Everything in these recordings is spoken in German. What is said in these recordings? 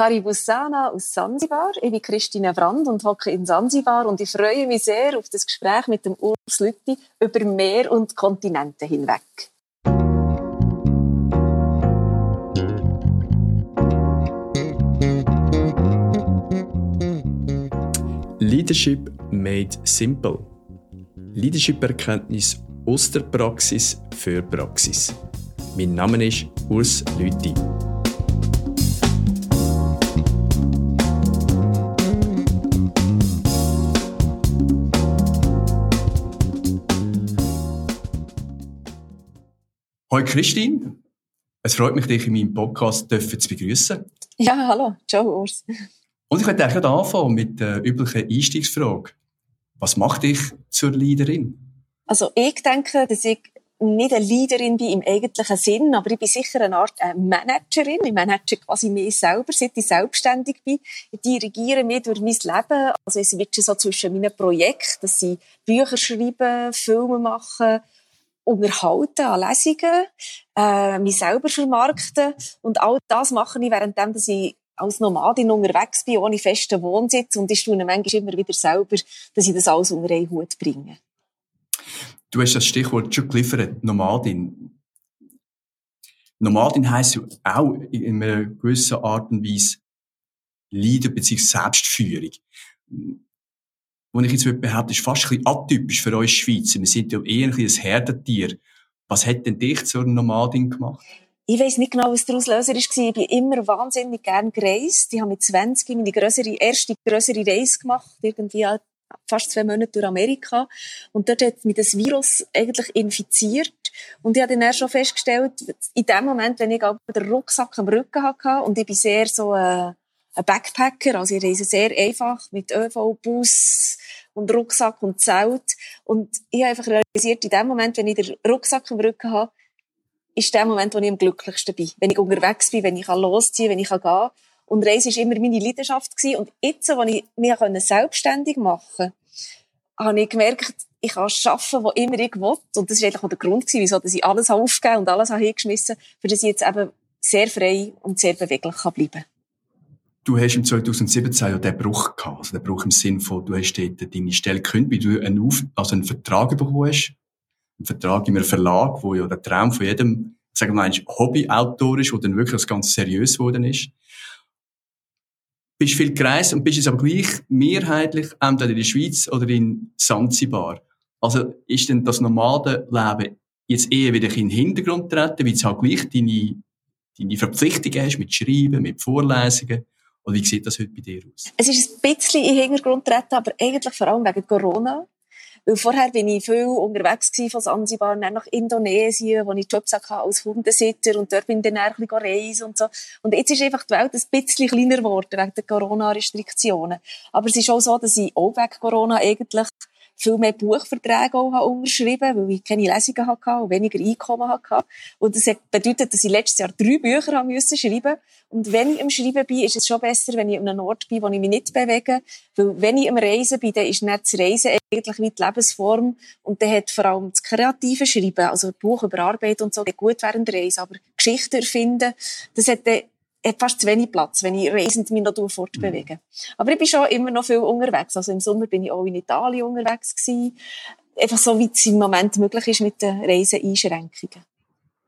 Kari Bussana aus Sansibar. Ich bin Christine Brand und hocke in Sansibar und ich freue mich sehr auf das Gespräch mit dem Urs Lütti über Meer und Kontinente hinweg. Leadership made simple. Leadership-Erkenntnis aus der Praxis für Praxis. Mein Name ist Urs Lüthi. Hallo Christine, es freut mich, dich in meinem Podcast zu begrüßen. Ja, hallo, ciao Urs. Und ich möchte eigentlich anfangen mit der üblichen Einstiegsfrage. Was macht dich zur Leaderin? Also ich denke, dass ich nicht eine Leaderin bin im eigentlichen Sinn, aber ich bin sicher eine Art äh, Managerin. Ich manage quasi mich selber, seit ich selbstständig bin. Ich dirigiere mich durch mein Leben. Also ich switche so zwischen meinen Projekten, dass ich Bücher schreibe, Filme mache, unterhalten an Lesungen, äh, mich selber vermarkten. Und all das mache ich, währenddem, dass ich als Nomadin unterwegs bin, ohne festen Wohnsitz. Und ich tue manchmal immer wieder selber, dass ich das alles unter einen Hut bringe. Du hast das Stichwort schon geliefert, Nomadin. Nomadin heisst auch in einer gewissen Art und Weise Leader bzw. Selbstführung. Was ich jetzt behaupte, ist fast ein bisschen atypisch für uns Schweizer. Wir sind ja eher ein, ein Herdentier. Was hat denn dich zur Nomadin gemacht? Ich weiß nicht genau, was der Auslöser war. Ich bin immer wahnsinnig gern gereist. Ich habe mit 20 meine grössere, erste grössere Reise gemacht. Irgendwie fast zwei Monate durch Amerika. Und dort hat mich das Virus eigentlich infiziert. Und ich habe dann schon festgestellt, in dem Moment, wenn ich den Rucksack am Rücken hatte, und ich bin sehr so äh, ein Backpacker, also ich reise sehr einfach mit ÖV, Bus und Rucksack und Zelt. Und ich habe einfach realisiert, in dem Moment, wenn ich den Rucksack am Rücken habe, ist der Moment, wo ich am glücklichsten bin. Wenn ich unterwegs bin, wenn ich losziehen kann, wenn ich gehen kann. Und Reise war immer meine Leidenschaft. Gewesen. Und jetzt, als ich mich selbstständig machen konnte, habe ich gemerkt, ich kann arbeiten, wo immer ich will. Und das war eigentlich auch der Grund, wieso ich alles aufgegeben und alles hingeschmissen habe, für das ich jetzt eben sehr frei und sehr beweglich kann bleiben Du hast im 2017 ja den Bruch gehabt. Also den Bruch im Sinn von, du hast dort deine Stelle gekündigt, weil du einen, Auf also einen Vertrag bekommen hast. Einen Vertrag in einem Verlag, wo ja der Traum von jedem, sagen wir mal, Hobbyautor ist, der dann wirklich ganz seriös geworden ist bist viel gereist und bist jetzt aber gleich mehrheitlich entweder in der Schweiz oder in Zanzibar. Also ist denn das normale Leben jetzt eher wieder in den Hintergrund treten, weil du halt gleich deine, deine Verpflichtungen hast mit Schreiben, mit Vorlesungen? Oder wie sieht das heute bei dir aus? Es ist ein bisschen in Hintergrund treten, aber eigentlich vor allem wegen Corona. Weil vorher bin ich viel unterwegs von Sansibar nach Indonesien, wo ich Jobs hatte als Hundesitter und dort bin ich dann ein bisschen reisen und so. Und jetzt ist einfach die Welt ein bisschen kleiner geworden wegen der Corona-Restriktionen. Aber es ist auch so, dass ich auch wegen Corona eigentlich viel mehr Buchverträge auch habe unterschrieben, weil ich keine Lesungen hatte und weniger Einkommen hatte. Und das bedeutet, dass ich letztes Jahr drei Bücher haben müssen schreiben. Und wenn ich am Schreiben bin, ist es schon besser, wenn ich an einem Ort bin, wo ich mich nicht bewege. Weil wenn ich am Reisen bin, dann ist nicht das Reisen eigentlich wie die Lebensform. Und dann hat vor allem das kreative Schreiben, also Buch überarbeiten und so, gut während der Reise. Aber Geschichten erfinden, das hat dann hat fast zu wenig Platz, wenn ich reisend mich noch fortbewege. Mhm. Aber ich bin schon immer noch viel unterwegs. Also im Sommer bin ich auch in Italien unterwegs gewesen. Einfach so, wie es im Moment möglich ist mit den Reiseeinschränkungen.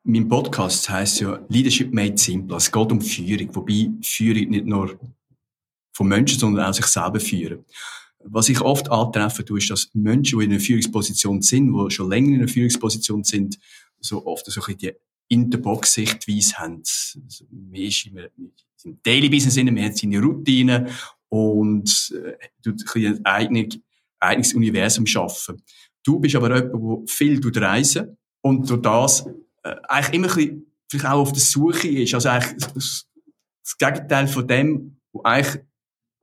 Mein Podcast heisst ja Leadership Made Simple. Es geht um Führung, wobei Führung nicht nur von Menschen, sondern auch sich selber führen. Was ich oft antreffen tue, ist, dass Menschen, die in einer Führungsposition sind, die schon länger in einer Führungsposition sind, so oft so ein bisschen die in der Box-Sichtweise haben. Also, man ist im, im Daily-Business inne, man hat seine Routine und äh, tut ein, eigenes, eigenes Universum schaffen. Du bist aber jemand, der viel reisen und durch das äh, eigentlich immer ein bisschen, vielleicht auch auf der Suche ist. Also eigentlich das, das Gegenteil von dem, wo eigentlich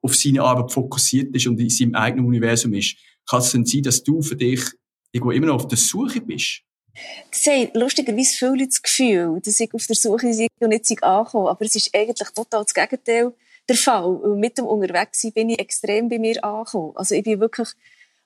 auf seine Arbeit fokussiert ist und in seinem eigenen Universum ist. Kann es denn sein, dass du für dich irgendwo immer noch auf der Suche bist? Sehen lustigerweise viele das Gefühl, dass ich auf der Suche sei und nicht angekommen. Aber es ist eigentlich total das Gegenteil der Fall. Und mit dem Unterwegssein bin ich extrem bei mir angekommen. Also ich bin wirklich,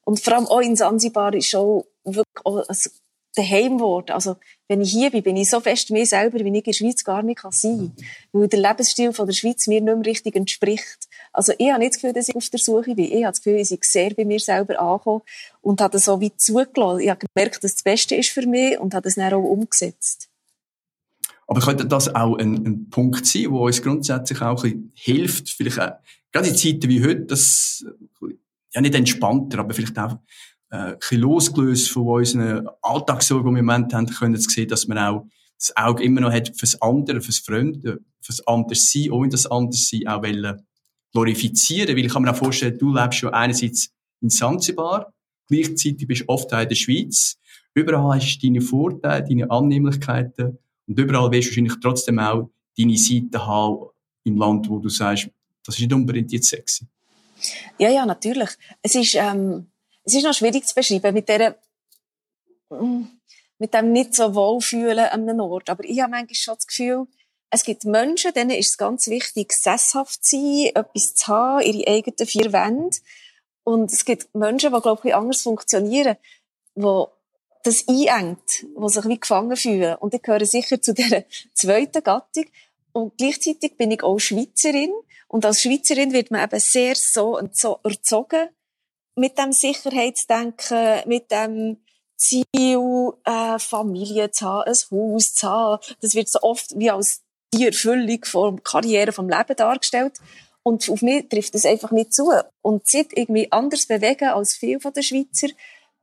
und vor allem auch in Sansibar ist auch wirklich auch, also daheim geworden. Also, wenn ich hier bin, bin ich so fest mir selber, wie ich in der Schweiz gar nicht sein kann. Weil der Lebensstil von der Schweiz mir nicht mehr richtig entspricht. Also, ich habe nicht das Gefühl, dass ich auf der Suche bin. Ich habe das Gefühl, ich bin sehr bei mir selber angekommen und habe das so wie zugelassen. Ich habe gemerkt, dass das Beste ist für mich und habe das dann auch umgesetzt. Aber könnte das auch ein, ein Punkt sein, wo uns grundsätzlich auch ein bisschen hilft, vielleicht auch, gerade in Zeiten wie heute, das, ja nicht entspannter, aber vielleicht auch äh, bisschen losgelöst von unseren Alltagssorgen, die wir im Moment haben, können zu sehen, dass man auch das Auge immer noch hat fürs Andere, fürs Fremde, fürs Anderssein, ohne das Anderssein auch wollen glorifizieren. Weil ich kann mir auch vorstellen, du lebst schon einerseits in Zanzibar, gleichzeitig bist du oft auch in der Schweiz. Überall hast du deine Vorteile, deine Annehmlichkeiten und überall wirst du wahrscheinlich trotzdem auch deine Seite haben im Land, wo du sagst, das ist nicht unbedingt jetzt sexy. Ja, ja, natürlich. Es ist, ähm, es ist noch schwierig zu beschreiben mit der, mm, mit dem nicht so wohlfühlen an einem Ort. Aber ich habe manchmal schon das Gefühl, es gibt Menschen, denen ist es ganz wichtig, sesshaft zu sein, etwas zu haben, ihre eigenen vier Wände. Und es gibt Menschen, die, glaube ich, anders funktionieren, die das einengt, die sich wie gefangen fühlen. Und ich gehöre sicher zu dieser zweiten Gattung. Und gleichzeitig bin ich auch Schweizerin. Und als Schweizerin wird man eben sehr so und so erzogen, mit dem Sicherheitsdenken, mit dem Ziel, äh, Familie zu haben, ein Haus zu haben. Das wird so oft wie als die Erfüllung von Karriere, vom Leben dargestellt. Und auf mich trifft das einfach nicht zu. Und seit irgendwie anders bewegen als viele den Schweizer,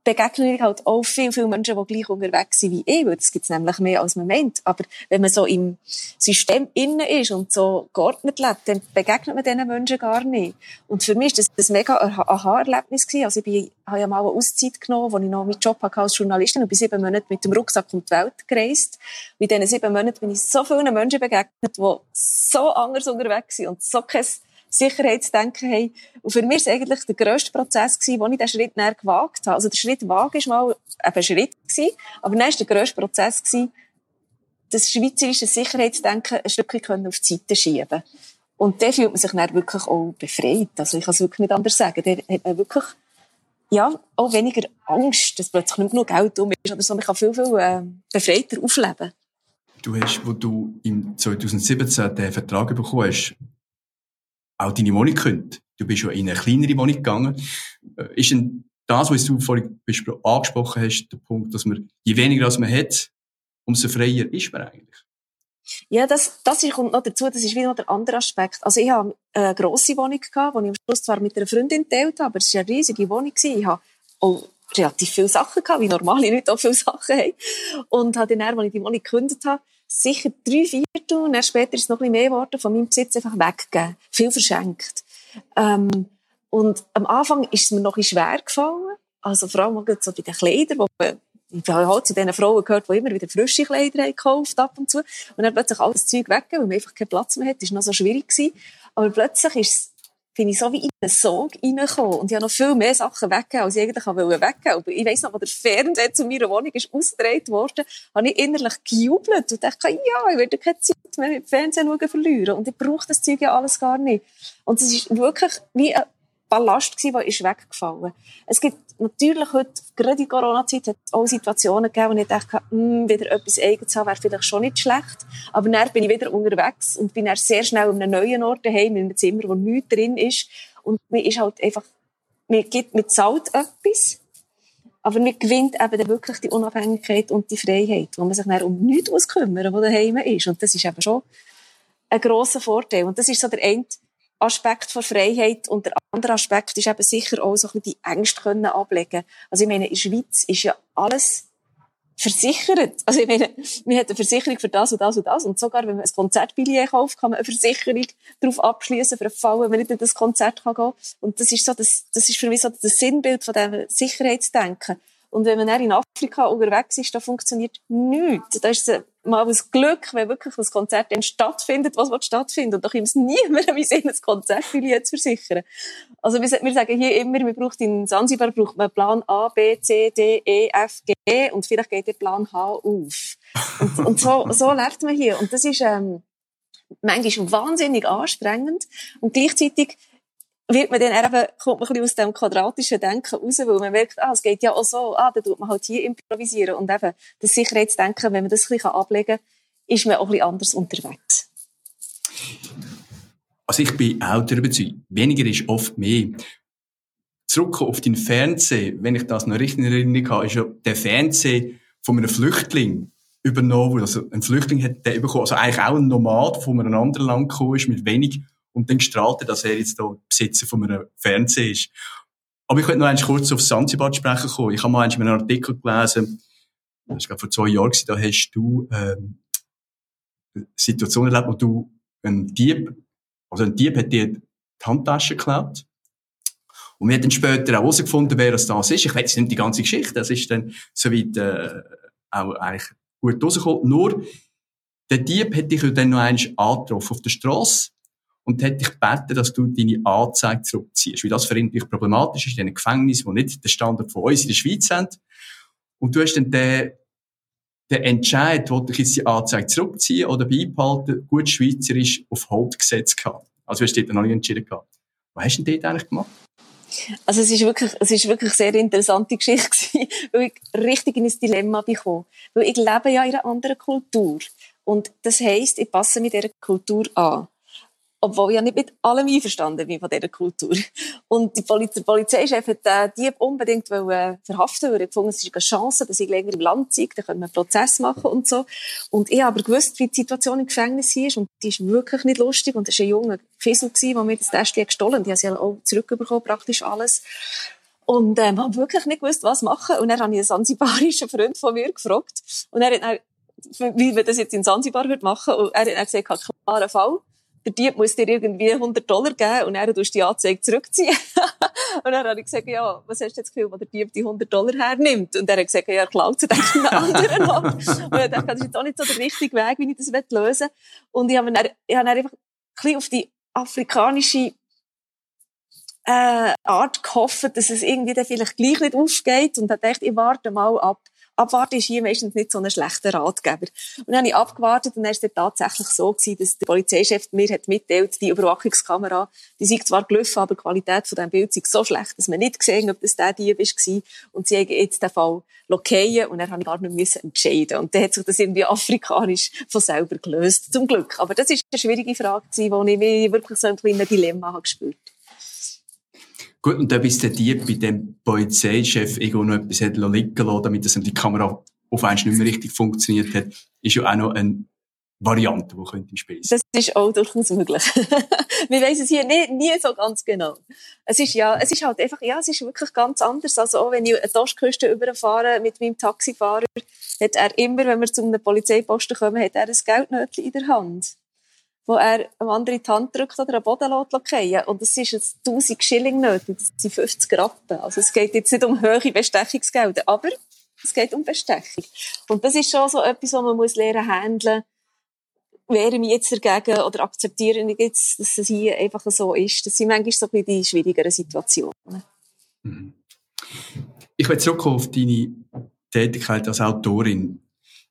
begegne ich halt auch viel, viel Menschen, die gleich unterwegs sind wie ich, weil das gibt's nämlich mehr als man meint. Aber wenn man so im System innen ist und so geordnet lebt, dann begegnet man diesen Menschen gar nicht. Und für mich war das ein mega Aha-Erlebnis. Also ich bin, habe ja mal eine Auszeit genommen, wo ich noch meinen Job hatte als Journalistin und bin sieben Monate mit dem Rucksack um die Welt gereist. Und diesen sieben Monaten bin ich so vielen Menschen begegnet, die so anders unterwegs sind und so kein Sicherheitsdenken haben. Und für mich war es eigentlich der grösste Prozess, gewesen, wo ich diesen Schritt näher gewagt habe. Also der Schritt wagen war mal ein Schritt, gewesen, aber dann war der grösste Prozess, gewesen, das schweizerische Sicherheitsdenken ein Stückchen auf die Seite schieben Und dann fühlt man sich dann wirklich auch befreit. Also ich kann es wirklich nicht anders sagen. Da hat man wirklich ja, auch weniger Angst, dass plötzlich nicht genug Geld um ist oder so. Man kann viel, viel äh, befreiter aufleben. Du hast, wo du im 2017 den Vertrag bekommen hast, auch deine Wohnung könnt. Du bist ja in eine kleinere Wohnung gegangen. Äh, ist denn das, was du vorhin angesprochen hast, der Punkt, dass man, je weniger als man hat, umso freier ist man eigentlich? Ja, das, das kommt noch dazu, das ist wieder noch der andere Aspekt. Also ich habe eine grosse Wohnung gehabt, die ich am Schluss zwar mit einer Freundin geteilt habe, aber es war eine riesige Wohnung. Ich habe auch relativ viele Sachen gehabt, wie normale Leute auch viele Sachen haben. Und habe dann, als ich die Wohnung gekündigt habe, sicher drei Viertel, und dann später ist noch ein bisschen mehr geworden, von meinem Besitz einfach weggegeben. Viel verschenkt. Ähm, und am Anfang ist es mir noch ein schwer gefallen. Also vor allem so bei den Kleidern, wo man, ich habe halt zu den Frauen gehört, die immer wieder frische Kleider haben gekauft ab und zu. Und dann plötzlich alles Zeug weggegeben, weil man einfach keinen Platz mehr hat. Das war noch so schwierig. Aber plötzlich ist es bin ich so wie in einen Sog reingekommen. Und ich habe noch viel mehr Sachen weggegeben, als ich eigentlich weggeben wollte. Aber ich weiss noch, als der Fernseher zu meiner Wohnung ist ausgedreht worden, habe ich innerlich gejubelt und dachte, ja, ich werde keine Zeit mehr mit dem Fernsehen schauen verlieren. Und ich brauche das Zeug ja alles gar nicht. Und es ist wirklich wie ein Ballast der ist weggefallen. Es gibt natürlich heute, gerade in Corona-Zeit, hat es auch Situationen gegeben, wo ich dachte, hm, wieder etwas Eigenes haben, wäre vielleicht schon nicht schlecht. Aber dann bin ich wieder unterwegs und bin dann sehr schnell an einem neuen Ort daheim, in einem Zimmer, wo nichts drin ist. Und mir ist halt einfach, mir gibt, mir zahlt etwas. Aber mir gewinnt eben dann wirklich die Unabhängigkeit und die Freiheit, wo man sich dann um nichts muss kümmern, wo daheim ist. Und das ist eben schon ein grosser Vorteil. Und das ist so der eine Aspekt von Freiheit. Und der andere Aspekt ist eben sicher auch so ein bisschen die Ängste können ablegen. Also ich meine, in der Schweiz ist ja alles versichert. Also ich meine, man hat eine Versicherung für das und das und das. Und sogar, wenn man ein Konzertbillett kauft, kann man eine Versicherung darauf abschließen für den Fall, wenn man nicht in das Konzert kann gehen. Und das ist so, das, das ist für mich so das Sinnbild von diesem Sicherheitsdenken. Und wenn man dann in Afrika unterwegs ist, da funktioniert nichts. Da ist es mal das Glück, wenn wirklich das Konzert dann stattfindet, was wird stattfinden. Und da kommt es niemand, wie sehen, ein Konzert zu versichern. Also wir, sagen hier immer, wir braucht in Zanzibar braucht man Plan A, B, C, D, E, F, G und vielleicht geht der Plan H auf. Und, und so, so lernt man hier. Und das ist ähm, manchmal wahnsinnig anstrengend und gleichzeitig wird man dann eben, kommt man ein bisschen aus dem quadratischen Denken raus, weil man merkt, ah, es geht ja auch so, ah, dann tut man halt hier improvisieren. Und eben, das Sicherheitsdenken, wenn man das ein bisschen ablegen kann, ist man auch ein bisschen anders unterwegs. Also ich bin auch der Überzeugung, weniger ist oft mehr. Zurück auf den Fernsehen, wenn ich das noch richtig in Erinnerung habe, ist ja der Fernsehen von einem Flüchtling übernommen. Also ein Flüchtling hat den bekommen, also eigentlich auch ein Nomad, der von einem anderen Land gekommen ist, mit wenig und dann gestrahlt, dass er jetzt da Besitzer von einem Fernseher ist. Aber ich könnte noch einmal kurz auf Sansibar sprechen kommen. Ich habe mal einen Artikel gelesen, das war vor zwei Jahren, da hast du ähm, eine Situation erlebt, wo du ein Dieb, also ein Dieb hat dir die Handtasche geklaut. Und wir haben dann später auch herausgefunden, wer das das ist. Ich weiß nicht die ganze Geschichte, das ist dann soweit äh, auch eigentlich gut rausgekommen. Nur, der Dieb hat dich dann noch einmal angetroffen auf der Straße und hat dich gebeten, dass du deine Anzeige zurückziehst. Weil das für ihn natürlich problematisch ist, in einem Gefängnis, wo nicht der Standard von uns in der Schweiz haben. Und du hast dann den, den Entscheid, wollte ich jetzt die Anzeige zurückziehen oder beibehalten, gut schweizerisch auf Hold gesetzt gehabt. Also hast du dort noch nicht entschieden gehabt. Was hast du denn dort eigentlich gemacht? Also es ist wirklich, es ist wirklich eine sehr interessante Geschichte gewesen, weil ich richtig in ein Dilemma bekomme. Weil ich lebe ja in einer anderen Kultur. Und das heisst, ich passe mit dieser Kultur an obwohl ich ja nicht mit allem einverstanden bin von dieser Kultur. Und die Poliz der Polizeichef hat den Dieb unbedingt wollen, verhaften, weil er gefunden es ist eine Chance, dass ich länger im Land zeige, dann können wir einen Prozess machen und so. Und ich habe aber gewusst, wie die Situation im Gefängnis ist und die ist wirklich nicht lustig und es war ein junger Fiesel, der mir das Testchen gestohlen hat. Die haben sie auch zurückbekommen, praktisch alles. Und ähm, habe wirklich nicht gewusst, was machen. Und dann habe ich einen sansibarischen Freund von mir gefragt. Und er hat dann, wie wir das jetzt in Sansibar machen Und er hat dann gesagt, klarer Fall der Dieb muss dir irgendwie 100 Dollar geben und dann tust du die Anzeige zurückziehen. und dann habe ich gesagt, ja, was hast du jetzt Gefühl, wo der Dieb die 100 Dollar hernimmt? Und er hat gesagt, ja, er klaut sie dann anderen Ort. Und ich dachte, das ist jetzt auch nicht so der richtige Weg, wie ich das lösen will. Und ich habe dann, ich habe dann einfach ein bisschen auf die afrikanische äh, Art gehofft, dass es irgendwie dann vielleicht gleich nicht aufgeht und habe gedacht, ich warte mal ab. Abwarten ist hier meistens nicht so ein schlechter Ratgeber. Und dann habe ich abgewartet und dann ist es tatsächlich so gewesen, dass der Polizeichef mir hat mitteilt, die Überwachungskamera, die sei zwar gelaufen, aber die Qualität von diesem Bild sei so schlecht, dass man nicht gesehen ob das der Dieb war. Und sie haben jetzt den Fall lokieren und dann habe gar nicht entscheiden. Und dann hat sich das irgendwie afrikanisch von selber gelöst, zum Glück. Aber das ist eine schwierige Frage gewesen, wo ich mich wirklich so ein kleines Dilemma habe gespürt. Gut, und dann bist der Dieb bei dem Polizeichef irgendwo noch etwas hat liegen lassen, damit das die Kamera auf einmal nicht mehr richtig funktioniert hat, ist ja auch noch eine Variante, die könnte im Spiel sein. Das ist auch durchaus möglich. Wir wissen es hier nie, nie so ganz genau. Es ist ja, es ist halt einfach, ja, es ist wirklich ganz anders. Also auch wenn ich eine Tostküste überfahre mit meinem Taxifahrer, hat er immer, wenn wir zu einem Polizeiposten kommen, hat er ein Geldnötchen in der Hand wo er in die Hand drückt oder am Boden lässt Und das ist jetzt 1000 Schilling nötig, das sind 50 Rappen. Also es geht jetzt nicht um höhere Bestechungsgelder, aber es geht um Bestechung. Und das ist schon so etwas, was man muss lernen handeln. Wehre mich jetzt dagegen oder akzeptiere ich jetzt, dass es hier einfach so ist. Das sind manchmal so ein bisschen die schwierigeren Situationen. Mhm. Ich will zurückkommen auf deine Tätigkeit als Autorin.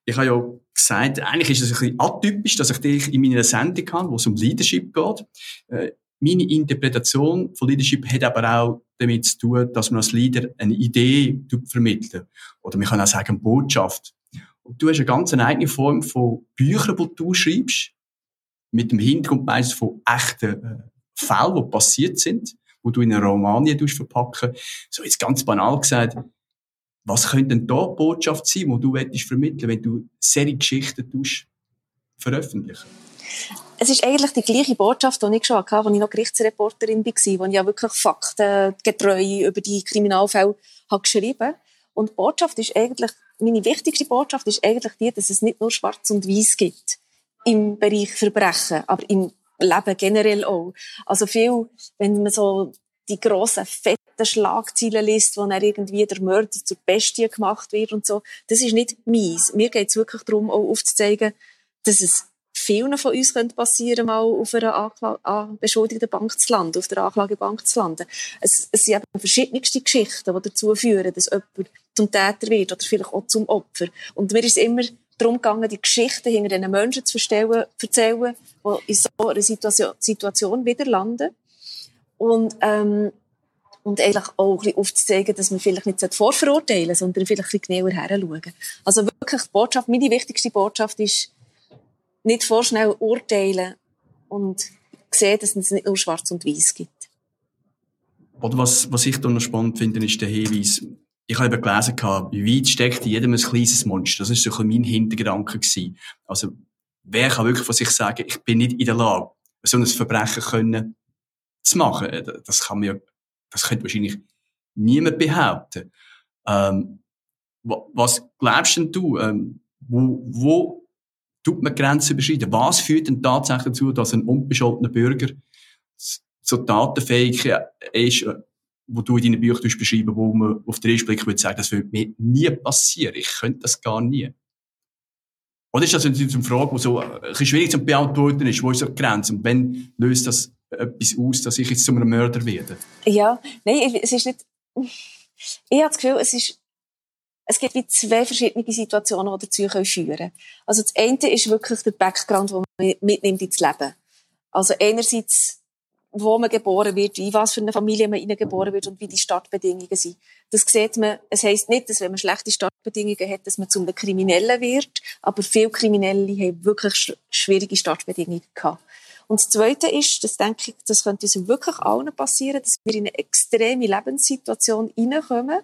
Ich habe ja gesagt, eigentlich ist es ein bisschen atypisch, dass ich dich in meiner Sendung habe, wo es um Leadership geht. Äh, meine Interpretation von Leadership hat aber auch damit zu tun, dass man als Leader eine Idee vermittelt. Oder man kann auch sagen, eine Botschaft. Und du hast eine ganz eigene Form von Büchern, die du schreibst, mit dem Hintergrund meistens von echten äh, Fällen, die passiert sind, wo du in eine Romanie verpacken. So jetzt ganz banal gesagt, was könnte denn da die Botschaft sein, die du vermitteln wenn du solche Geschichten veröffentlichen? Es ist eigentlich die gleiche Botschaft, die ich schon hatte, als ich noch Gerichtsreporterin war, wo ich ja wirklich faktengetreu über die Kriminalfälle geschrieben habe. Und die Botschaft ist eigentlich, meine wichtigste Botschaft ist eigentlich die, dass es nicht nur schwarz und weiß gibt im Bereich Verbrechen, aber im Leben generell auch. Also viel, wenn man so die grossen, fetten Schlagzeilen liest, wo dann irgendwie der Mörder zur Bestie gemacht wird und so. Das ist nicht mies. Mir geht es wirklich darum, auch aufzuzeigen, dass es vielen von uns könnte passieren, mal auf einer beschuldigten Bank zu landen, auf der Anklagebank zu landen. Es, es sind eben verschiedenste Geschichten, die dazu führen, dass jemand zum Täter wird oder vielleicht auch zum Opfer. Und mir ist es immer darum gegangen, die Geschichten hinter diesen Menschen zu erzählen, die in so einer Situation, Situation wieder landen Und, ähm, und eigentlich auch ein bisschen aufzuzeigen, dass man vielleicht nicht vorverurteilen sondern vielleicht ein bisschen genauer heranschauen. Also wirklich die Botschaft, meine wichtigste Botschaft ist, nicht vorschnell urteilen und sehen, dass es nicht nur schwarz und weiß gibt. Oder was, was ich da noch spannend finde, ist der Hinweis, ich habe eben gelesen, wie weit steckt in jedem ein kleines Monster. Das ist so ein mein Hintergedanke. Also, wer kann wirklich von sich sagen, ich bin nicht in der Lage, so ein Verbrechen können zu machen? Das kann mir, das könnte wahrscheinlich niemand behaupten. Ähm, was glaubst denn du, ähm, wo, wo tut man Grenzen überschreiten? Was führt denn tatsächlich dazu, dass ein unbescholtener Bürger so tatenfähig ist, wo du in deinen Büchern beschreiben, wo man auf den ersten Blick würde sagen, das würde mir nie passieren. Ich könnte das gar nie. Oder ist das eine Frage, die so ein bisschen schwierig zu beantworten ist? Wo ist die Grenze? Und wenn löst das etwas aus, dass ich jetzt zu einem Mörder werde? Ja, nein, es ist nicht, ich habe das Gefühl, es ist, es gibt wie zwei verschiedene Situationen, die dazu führen können. Also das eine ist wirklich der Background, den man mitnimmt ins Leben. Also einerseits wo man geboren wird, in was für eine Familie man geboren wird und wie die Startbedingungen sind. Das sieht man, es heisst nicht, dass wenn man schlechte Startbedingungen hat, dass man zum Kriminellen wird, aber viele Kriminelle haben wirklich schwierige Startbedingungen gehabt. Und das Zweite ist, das denke ich, das könnte uns wirklich allen passieren, dass wir in eine extreme Lebenssituation hineinkommen,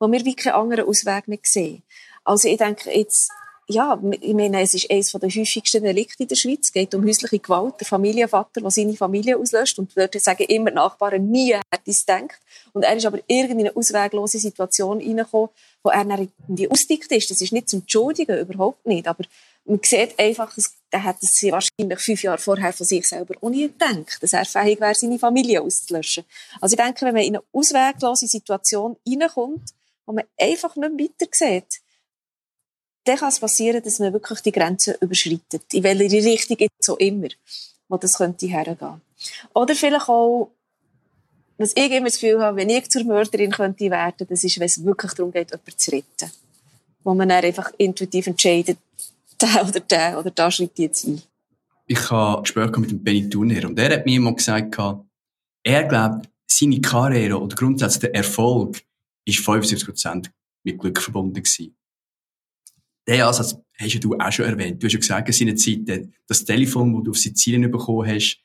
wo wir wie keinen anderen Ausweg mehr sehen. Also ich denke jetzt, ja, ich meine, es ist eines der häufigsten Delikte in der Schweiz. Es geht um häusliche Gewalt. Der Familienvater, der seine Familie auslöscht. Und dort sagen immer Nachbarn, nie hat es gedacht. Und er ist aber in eine ausweglose Situation reingekommen, wo er dann irgendwie ausdickt ist. Das ist nicht zum Entschuldigen, überhaupt nicht. Aber man sieht einfach, er hat es wahrscheinlich fünf Jahre vorher von sich selber auch nie gedacht, dass er fähig wäre, seine Familie auszulöschen. Also ich denke, wenn man in eine ausweglose Situation reinkommt, wo man einfach nicht weiter sieht, dann kann es passieren, dass man wirklich die Grenzen überschreitet. In welche Richtung jetzt so immer, wo das könnte hergehen. Oder vielleicht auch, was ich immer das Gefühl habe, wenn ich zur Mörderin könnte werden, das ist, wenn es wirklich darum geht, jemanden zu retten. Wo man dann einfach intuitiv entscheidet, der oder der oder da schreibt jetzt ein. Ich habe Gespräche mit dem Benny Turner und er hat mir immer gesagt, er glaubt, seine Karriere oder grundsätzlich der Erfolg ist 75% mit Glück verbunden gewesen den Ansatz hast du auch schon erwähnt. Du hast ja gesagt, in seiner Zeit, das Telefon, das du auf Sizilien bekommen hast,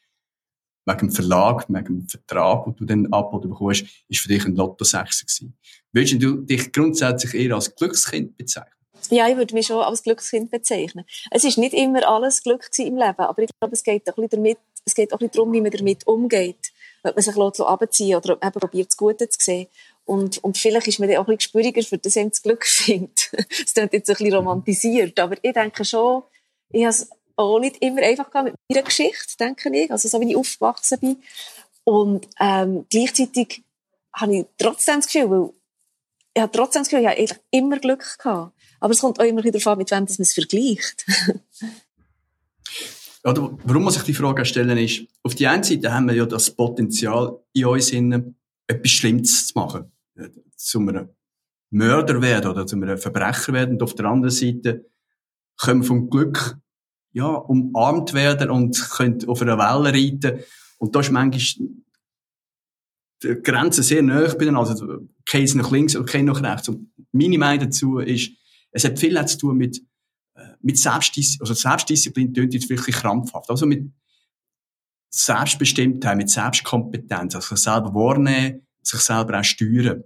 wegen dem Verlag, wegen dem Vertrag, den du dann abgeboten bekommst, ist für dich ein Lotto-Sechser gewesen. Würdest du dich grundsätzlich eher als Glückskind bezeichnen? Ja, ich würde mich schon als Glückskind bezeichnen. Es ist nicht immer alles Glück im Leben, aber ich glaube, es geht auch ein bisschen damit, es geht auch ein darum, wie man damit umgeht. Ob man sich abziehen oder ob man probiert, das Gute zu sehen. Und, und vielleicht ist man dann auch ein bisschen gespüriger, für das einem das Glück findet. das klingt jetzt ein bisschen romantisiert, aber ich denke schon, ich habe es auch nicht immer einfach mit meiner Geschichte, denke ich, also so wie ich aufgewachsen bin. Und ähm, gleichzeitig habe ich trotzdem das Gefühl, weil ich habe trotzdem das Gefühl, ich habe immer Glück gehabt. Aber es kommt auch immer darauf an, mit wem man es vergleicht. Oder warum man sich die Frage stellen ist, auf die einen Seite haben wir ja das Potenzial in uns, etwas Schlimmes zu machen zu einem Mörder werden oder zu einem Verbrecher werden. Und auf der anderen Seite können wir vom Glück ja, umarmt werden und können auf einer Welle reiten. Und da ist manchmal die Grenze sehr nahe also kein nach links oder kein nach rechts. Und meine Meinung dazu ist, es hat viel zu tun mit, äh, mit Selbstdisziplin, also Selbstdisziplin tönt jetzt wirklich krampfhaft. Also mit Selbstbestimmtheit, mit Selbstkompetenz, also selber wahrnehmen, sich selber auch steuern.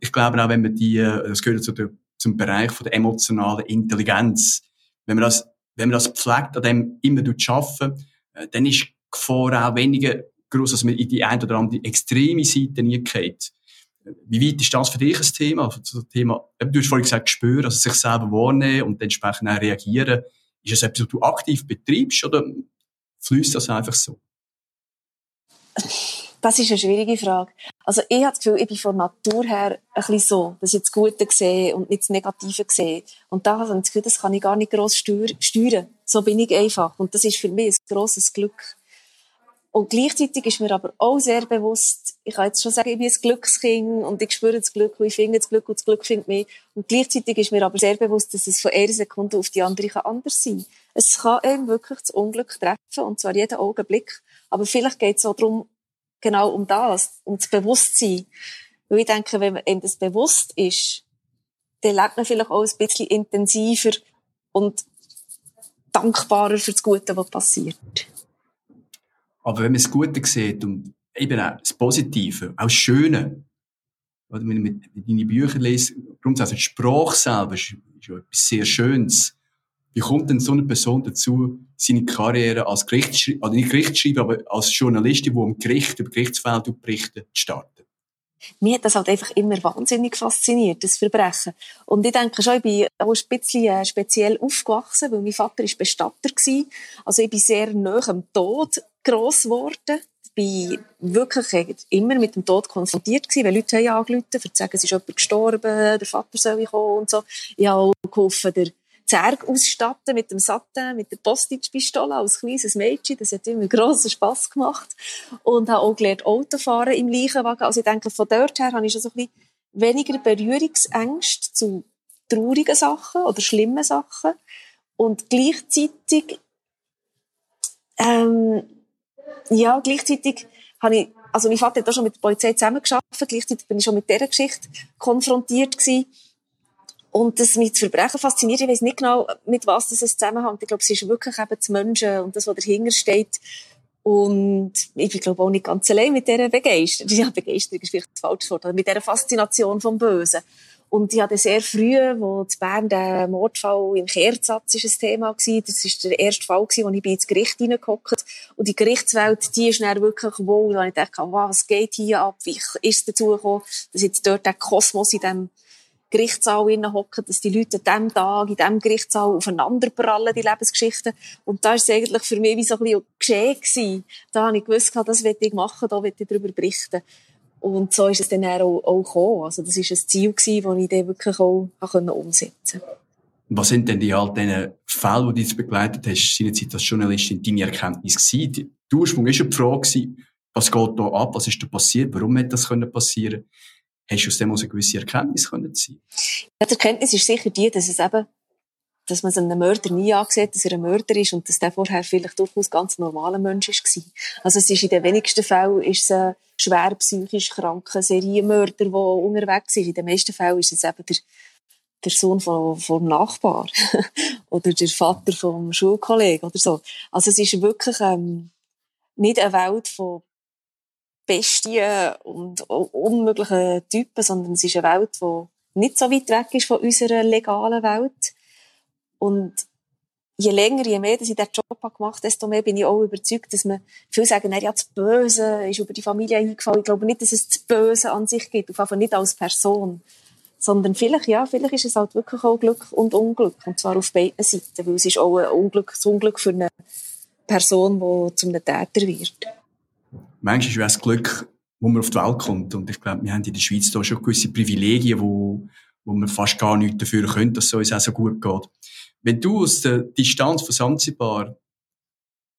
Ich glaube auch, wenn man die, das gehört zu der, zum Bereich von der emotionalen Intelligenz, wenn man das, wenn man das pflegt, an dem immer arbeiten, äh, dann ist die Gefahr auch weniger groß, dass man in die eine oder andere extreme Seite nie geht. Wie weit ist das für dich ein Thema? Also Thema, du hast vorhin gesagt, spüren, also sich selber wahrnehmen und entsprechend auch reagieren. Ist das etwas, was du aktiv betreibst oder fließt das einfach so? Das ist eine schwierige Frage. Also ich habe das Gefühl, ich bin von Natur her ein bisschen so, dass ich das Gute sehe und nicht das Negative sehe. Und da habe ich das Gefühl, das kann ich gar nicht gross steuern. So bin ich einfach. Und das ist für mich ein grosses Glück. Und gleichzeitig ist mir aber auch sehr bewusst, ich kann jetzt schon sagen, ich bin ein Glückskind und ich spüre das Glück und ich finde das Glück und das Glück findet mich. Und gleichzeitig ist mir aber sehr bewusst, dass es von einer Sekunde auf die andere anders sein kann. Es kann eben wirklich das Unglück treffen, und zwar jeden Augenblick. Aber vielleicht geht es auch darum, genau um das, um das Bewusstsein. Weil ich denke, wenn man das bewusst ist, dann lebt man vielleicht auch ein bisschen intensiver und dankbarer für das Gute, was passiert. Aber wenn man das Gute sieht und eben auch das Positive, auch das Schöne, oder wenn mit deine Bücher lese, grundsätzlich die Sprache selber ist, ja etwas sehr Schönes. Wie kommt denn so eine Person dazu, seine Karriere als Gerichtsschreiber, also nicht Gerichtsschreiber, aber als Journalistin, die am Gericht, über Gerichtsfälle berichtet, zu starten? Mir hat das halt einfach immer wahnsinnig fasziniert, das Verbrechen. Und ich denke schon, ich bin auch ein bisschen äh, speziell aufgewachsen, weil mein Vater ist Bestatter war. Also ich bin sehr nah am Tod gross geworden. Ich bin wirklich immer mit dem Tod konfrontiert gewesen, weil Leute haben angerufen, um zu sagen, es ist jemand gestorben, der Vater soll kommen und so. Ich habe auch geholfen, der Zerg ausstatten mit dem Satin, mit der Postage-Pistole als kleines Mädchen. Das hat immer grossen Spass gemacht. Und habe auch gelernt Autofahren im Leichenwagen. Also ich denke, von dort her habe ich schon so ein bisschen weniger Berührungsängste zu traurigen Sachen oder schlimmen Sachen. Und gleichzeitig, ähm, ja, gleichzeitig habe ich, also mein Vater hat auch schon mit der Polizei zusammengearbeitet, gleichzeitig bin ich schon mit dieser Geschichte konfrontiert gewesen. Und das zu Verbrechen fasziniert, ich weiß nicht genau, mit was das zusammenhängt. Ich glaube, es ist wirklich eben das Menschen und das, was dahinter steht. Und ich bin, glaube auch nicht ganz allein mit dieser Begeisterung. Ja, Begeisterung ist vielleicht das falsche Wort, aber mit dieser Faszination vom Bösen. Und ich hatte sehr früh, wo zu Bern der Mordfall im Kehrsatz ist ein Thema war, das ist der erste Fall gewesen, wo ich ins Gericht hineingehockt Und die Gerichtswelt, die ist dann wirklich wohl, da ich dachte, wow, was geht hier ab? Wie ist es dazu gekommen, dass jetzt dort der Kosmos in dem Gerichtssaal hocken, dass die Leute an diesem Tag in diesem Gerichtssaal aufeinander prallen, die Lebensgeschichten. Und da ist es eigentlich für mich wie so ein bisschen geschehen gewesen. Da habe ich gewusst, das will ich machen, da will ich darüber berichten. Und so ist es dann auch, auch gekommen. Also das war ein Ziel, gewesen, das ich dann wirklich auch umsetzen konnte. Was sind denn die all diesen Fälle, die du jetzt begleitet hast, seinerzeit als Journalistin, deine Erkenntnis gewesen? Der Ursprung war die Frage, was geht da ab, was ist da passiert, warum hätte das passieren können? Hast du aus dem auch eine gewisse Erkenntnis können ziehen? Ja, die Erkenntnis ist sicher die, dass es eben, dass man einem Mörder nie angesehen dass er ein Mörder ist und dass der vorher vielleicht durchaus ganz normaler Mensch war. Also es ist in den wenigsten Fällen ist es ein schwer psychisch kranker Serienmörder, der unterwegs ist. In den meisten Fällen ist es eben der, der Sohn vom, vom Nachbar oder der Vater vom Schulkollegen oder so. Also es ist wirklich ähm, nicht eine Welt von Bestien und unmöglichen Typen, sondern es ist eine Welt, die nicht so weit weg ist von unserer legalen Welt. Und je länger, je mehr dass ich diesen Job habe gemacht desto mehr bin ich auch überzeugt, dass man, viele sagen, ja, das Böse ist über die Familie eingefallen. Ich glaube nicht, dass es das Böse an sich gibt, auf jeden Fall nicht als Person. Sondern vielleicht, ja, vielleicht ist es halt wirklich auch Glück und Unglück. Und zwar auf beiden Seiten, weil es ist auch ein Unglück, das Unglück für eine Person, die zum Täter wird manchmal ist es Glück, wo man auf die Welt kommt. Und ich glaube, wir haben in der Schweiz da schon gewisse Privilegien, wo, wo man fast gar nichts dafür können, dass es uns auch so gut geht. Wenn du aus der Distanz von Sansibar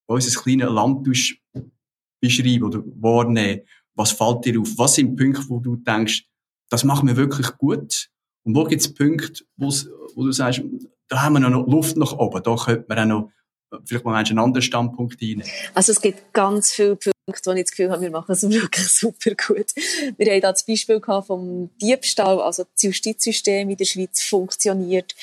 unser kleines Land beschreiben oder wahrnehmen, was fällt dir auf? Was sind Punkte, wo du denkst, das machen wir wirklich gut? Und wo gibt es Punkte, wo du sagst, da haben wir noch Luft nach oben, da könnte man auch noch vielleicht mal einen anderen Standpunkt einnehmen? Also es gibt ganz viele Punkte, wo ich das Gefühl habe, wir machen es wirklich super gut. Wir haben da das Beispiel vom Diebstahl, also das Justizsystem in der Schweiz funktioniert.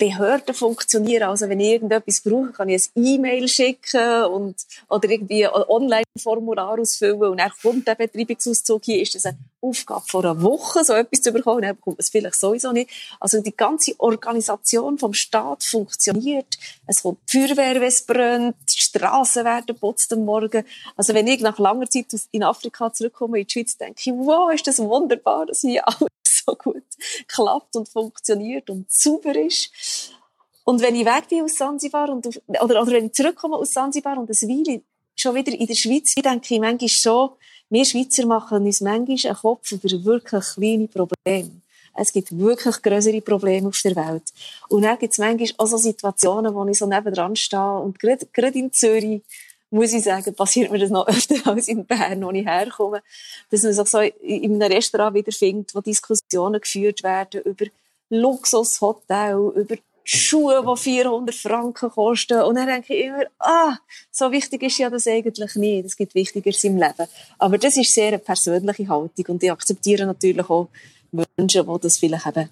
Behörden funktionieren. Also wenn ich irgendetwas brauche, kann ich ein E-Mail schicken und, oder irgendwie ein Online-Formular ausfüllen und dann kommt der Betreibungsauszug hier. Ist das eine Aufgabe vor einer Woche, so etwas zu bekommen? Dann bekommt man es vielleicht sowieso nicht. Also die ganze Organisation vom Staat funktioniert. Es kommt die Feuerwehr, wenn es brennt. Die Strassen werden geputzt am Morgen. Also wenn ich nach langer Zeit in Afrika zurückkomme in die Schweiz, denke ich, wow, ist das wunderbar, dass hier alles so gut klappt und funktioniert und super ist. Und wenn ich weg bin aus Sansibar und, oder, oder wenn ich zurückkomme aus Sansibar und das Weile schon wieder in der Schweiz bin, denke ich manchmal so, wir Schweizer machen uns manchmal einen Kopf über wirklich kleine Probleme. Es gibt wirklich größere Probleme auf der Welt. Und dann gibt es manchmal auch so Situationen, wo ich so nebendran stehe und gerade, gerade in Zürich muss ich sagen, passiert mir das noch öfter als in Bern, wo ich herkomme, dass man sich so in einem Restaurant wiederfindet, wo Diskussionen geführt werden über Luxushotel, über Schuhe, die 400 Franken kosten. Und dann denke ich immer, ah, so wichtig ist ja das eigentlich nicht. Es gibt Wichtigeres im Leben. Aber das ist sehr eine persönliche Haltung. Und ich akzeptiere natürlich auch Menschen, die das vielleicht eben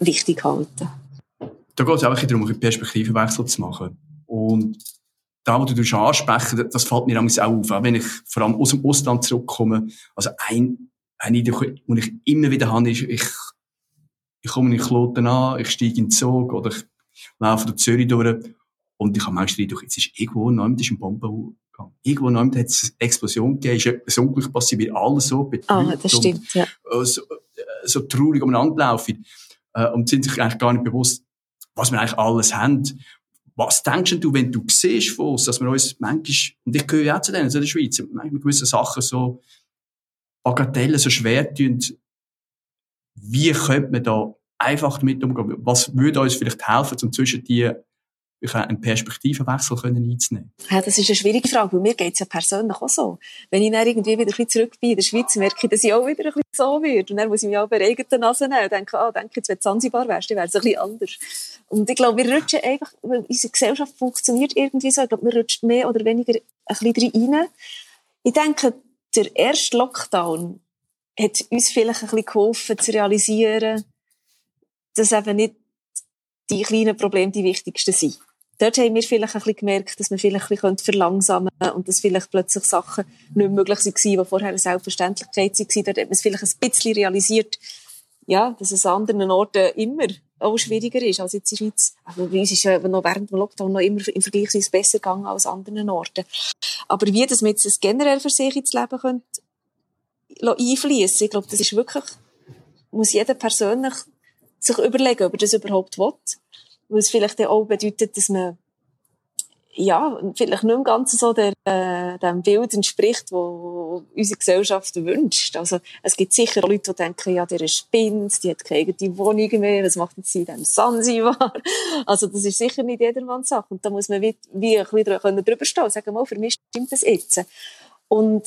wichtig halten. Da geht es auch darum, einen Perspektivenwechsel zu machen. Und da, wo du ansprechen, das fällt mir auch auf. Auch wenn ich vor allem aus dem Ausland zurückkomme. Also ein, ein Eindruck, den ich immer wieder habe, ist, ich ich komme in Kloten an, ich steige in den Zug oder ich laufe durch Zürich durch und ich habe manchmal den jetzt ist irgendwo noch ist ein Bomben gegangen. Irgendwo noch hat es eine Explosion gegeben, ist etwas Unglück passiert, weil alles so betrübt ah, das stimmt, ja. und, so, so traurig umeinander laufen. Äh, und sind sich eigentlich gar nicht bewusst, was wir eigentlich alles haben. Was denkst du, wenn du siehst von uns, dass wir uns manchmal, und ich gehöre ja auch zu denen, zu der Schweiz, manchmal gewisse Sachen so Bagatellen so schwer tun, wie könnte man da einfach damit umgehen? Was würde uns vielleicht helfen, um zwischen die einen Perspektivenwechsel können einzunehmen? Ja, das ist eine schwierige Frage, weil mir geht es ja persönlich auch so. Wenn ich dann irgendwie wieder ein bisschen zurück bin in der Schweiz, merke ich, dass ich auch wieder ein bisschen so würde. Und dann muss ich mich auch bei eigenen Nase nehmen und denke, ah, denke jetzt, wenn du Zanzibar wärst, dann wäre es ein bisschen anders. Und ich glaube, wir rutschen einfach, weil unsere Gesellschaft funktioniert irgendwie so, ich glaube, wir rutschen mehr oder weniger ein bisschen rein. Ich denke, der erste Lockdown hat uns vielleicht ein bisschen geholfen zu realisieren, dass eben nicht die kleinen Probleme die wichtigsten sind. Dort haben wir vielleicht ein bisschen gemerkt, dass wir vielleicht ein bisschen verlangsamen können und dass vielleicht plötzlich Sachen nicht möglich waren, die vorher eine Selbstverständlichkeit waren. Dort hat man es vielleicht ein bisschen realisiert, ja, dass es an anderen Orten immer auch schwieriger ist als jetzt in der Schweiz. Aber bei uns ist ja noch während dem Lockdown noch immer im Vergleich besser gegangen als an anderen Orten. Aber wie das man das generell für sich ins Leben könnte, einfließen. Ich glaube, das ist wirklich, muss jeder persönlich sich überlegen, ob er das überhaupt will. Weil es vielleicht auch bedeutet, dass man ja, vielleicht nicht im Ganzen so der, äh, dem Bild entspricht, wo unsere Gesellschaft wünscht. Also, es gibt sicher Leute, die denken, ja, der spinnt, die hat keine eigene Wohnung mehr, was macht sie in diesem Sansibar? Also, das ist sicher nicht jedermanns Sache. Und da muss man wie, wie ein bisschen drüber stehen und sagen, mal, für mich stimmt das jetzt. Und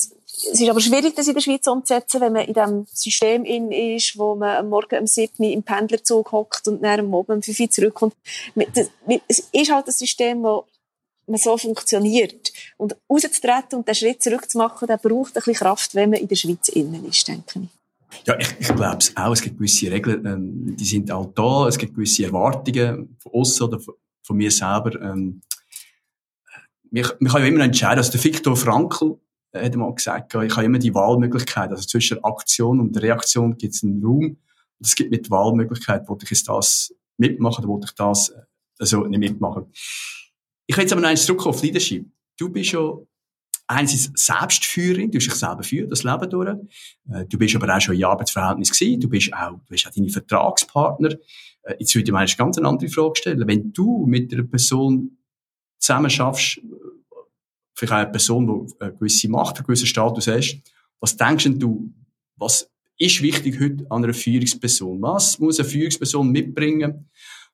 es ist aber schwierig, das in der Schweiz umzusetzen, wenn man in diesem System in ist, wo man am Morgen um 7 im Pendlerzug hockt und dann am Abend um 5 Uhr zurückkommt. Es ist halt ein System, wo man so funktioniert. Und rauszutreten und den Schritt zurückzumachen, der braucht ein bisschen Kraft, wenn man in der Schweiz innen ist, denke ich. Ja, ich, ich glaube es auch. Es gibt gewisse Regeln, ähm, die sind auch da. Es gibt gewisse Erwartungen von uns oder von, von mir selber. Ähm, wir, wir können ja immer entscheiden. Also der Viktor Frankl hat mal gesagt, ich habe immer die Wahlmöglichkeit. Also zwischen Aktion und Reaktion gibt es einen Raum. Und es gibt mit Wahlmöglichkeit, wollte ich jetzt das mitmachen oder wollte ich das äh, also nicht mitmachen. Ich will jetzt aber noch eins zurück auf Leadership. Du bist ja einerseits Selbstführerin, du hast dich selber führen, das Leben durch. Äh, du bist aber auch schon in Arbeitsverhältnis gewesen. Du bist auch, du hast auch deine Vertragspartner. Äh, jetzt würde ich mir eine ganz andere Frage stellen. Wenn du mit einer Person zusammen schaffst, vielleicht auch eine Person, die eine gewisse Macht, einen gewissen Status hast. Was denkst du, was ist wichtig heute an einer Führungsperson? Was muss eine Führungsperson mitbringen,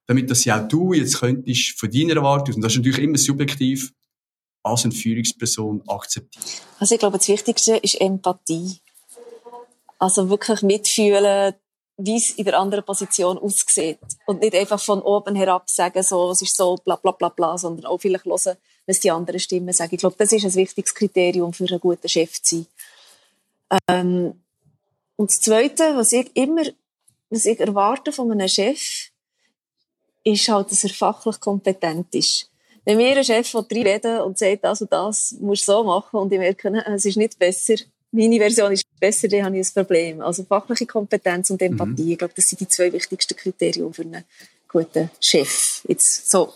damit dass sie auch du jetzt könntest von deiner Erwartung, und das ist natürlich immer subjektiv, als eine Führungsperson akzeptieren? Also ich glaube, das Wichtigste ist Empathie. Also wirklich mitfühlen, wie es in der anderen Position aussieht. Und nicht einfach von oben herab sagen, so, es ist so, bla, bla, bla, bla, sondern auch vielleicht hören, was die anderen Stimmen sagen. Ich glaube, das ist ein wichtiges Kriterium für einen guten Chef zu sein. Ähm, und das Zweite, was ich immer, was ich erwarte von einem Chef, ist halt, dass er fachlich kompetent ist. Wenn mir ein Chef drei reden und sagt, das und das musst du so machen und ich merke, es ist nicht besser, meine Version ist besser, dann habe ich ein Problem. Also fachliche Kompetenz und Empathie, mhm. ich glaube, das sind die zwei wichtigsten Kriterien für einen guten Chef. Jetzt so